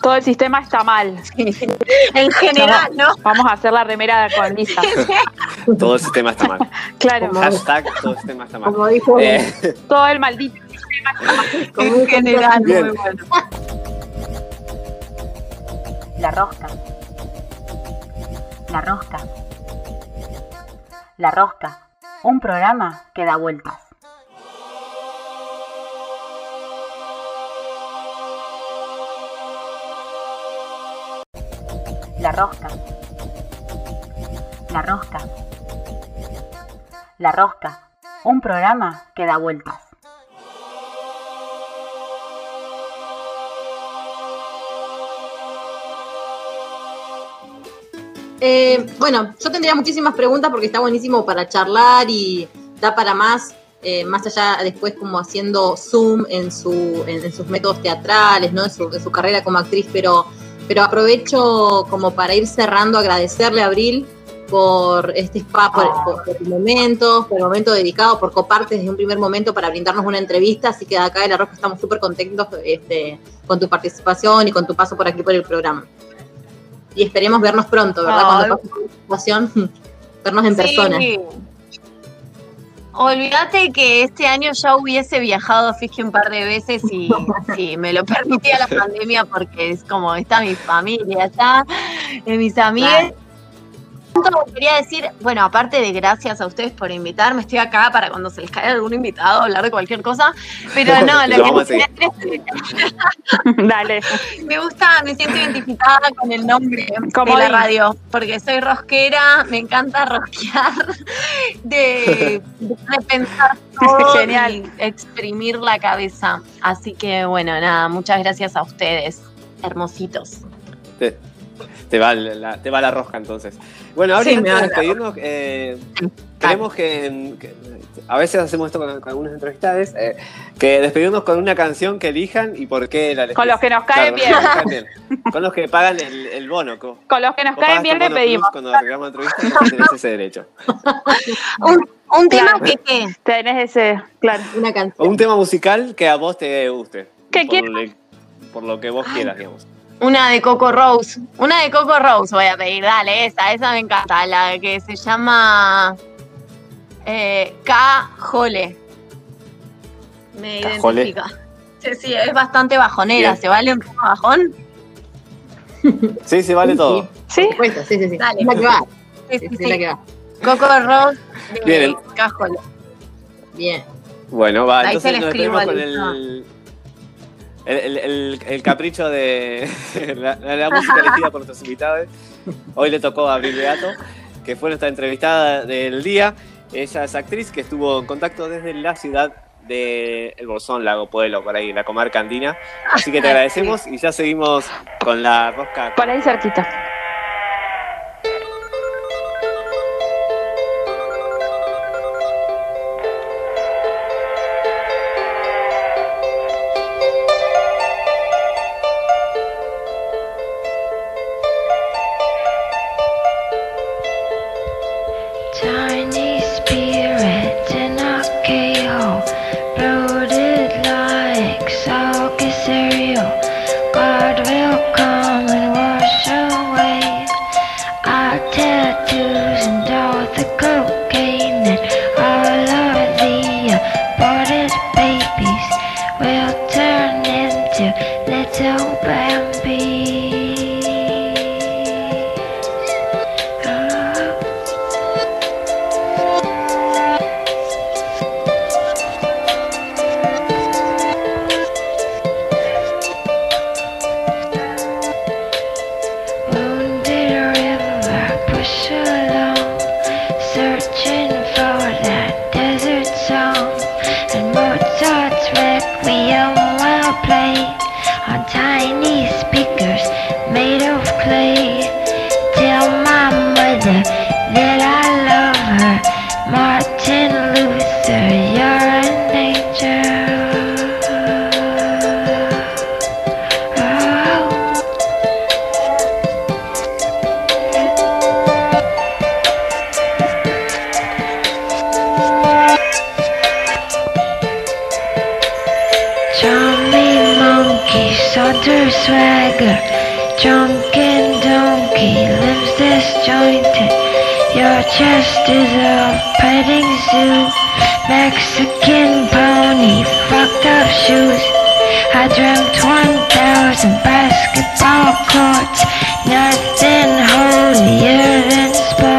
Todo el sistema está mal. en general, ¿no? Vamos a hacer la remera con Lisa. <laughs> Todo el sistema está mal. <laughs> Claro, Hashtag todo el sistema está mal. Como dijo, Eh, <laughs> todo el maldito sistema está mal. como En dijo general, muy bueno. La rosca. La Rosca. La Rosca, un programa que da vueltas. La Rosca. La Rosca. La Rosca, un programa que da vueltas. Eh, bueno, yo tendría muchísimas preguntas porque está buenísimo para charlar y da para más, eh, más allá después como haciendo zoom en, su, en, sus métodos teatrales, ¿no? en, su, en su carrera como actriz, pero, pero aprovecho como para ir cerrando, agradecerle a Abril por este espacio, por, por, por el momento, por el momento dedicado, por coparte desde un primer momento para brindarnos una entrevista, así que de acá de La Roca estamos súper contentos este, con tu participación y con tu paso por aquí por el programa y esperemos vernos pronto, ¿verdad? Cuando pase la situación, <laughs> vernos en persona. Sí. Olvídate que este año ya hubiese viajado a Fiji un par de veces y <laughs> si me lo permitía la pandemia porque es como está mi familia, está de mis amigos. Quería decir, bueno, aparte de gracias a ustedes por invitarme, estoy acá para cuando se les caiga algún invitado hablar de cualquier cosa, pero no, <laughs> Lo que seguir. <laughs> Dale. me gusta, me siento identificada con el nombre de la radio, porque soy rosquera, me encanta rosquear, <laughs> de, de pensar todo Genial. y exprimir la cabeza. Así que bueno, nada, muchas gracias a ustedes, hermositos. Te, te va la, te va la rosca entonces. Bueno, ahora Sí, antes de despedirnos, eh, queremos que, que- A veces hacemos esto con, con algunas entrevistades, eh, que despedirnos con una canción que elijan y por qué la. Con los que nos caen Claro, con los que nos caen bien. Con los que pagan el, el bono. co- Con los que nos caen bien le pedimos. Cuando arreglamos la entrevista, entonces tenés ese derecho. <laughs> Un, un tema Claro. que qué. Tenés ese, claro. Una O canción. un tema musical que a vos te guste. ¿Qué por, quieres? le- por lo que vos quieras, digamos. Una de Coco Rose. Una de Coco Rose voy a pedir, dale, esa, esa me encanta. La que se llama eh, K-Jole. Me Cajole. identifica. Sí, sí, es bastante bajonera. Bien. ¿Se vale un poco bajón? <laughs> Sí, sí, vale todo. ¿Sí? Supuesto, sí, sí, sí. Dale. La que va. Sí, Sí, sí, sí, sí. la que va. Coco Rose de Bien, K-Jole. Bien. Bueno, va, Ahí entonces se le nos escribo despedimos con al- el, el, el- el- el capricho de <laughs> la, la música elegida por nuestros invitados. Hoy le tocó a Abril Beato, que fue nuestra entrevistada del día. Ella es actriz que estuvo en contacto desde la ciudad de El Bolsón, Lago Pueblo, por ahí, la comarca andina. Así que te agradecemos y ya seguimos con la rosca. Por ahí cerquita. Mexican pony, fucked up shoes. I dreamt 1,000 basketball courts, nothing holier than sports.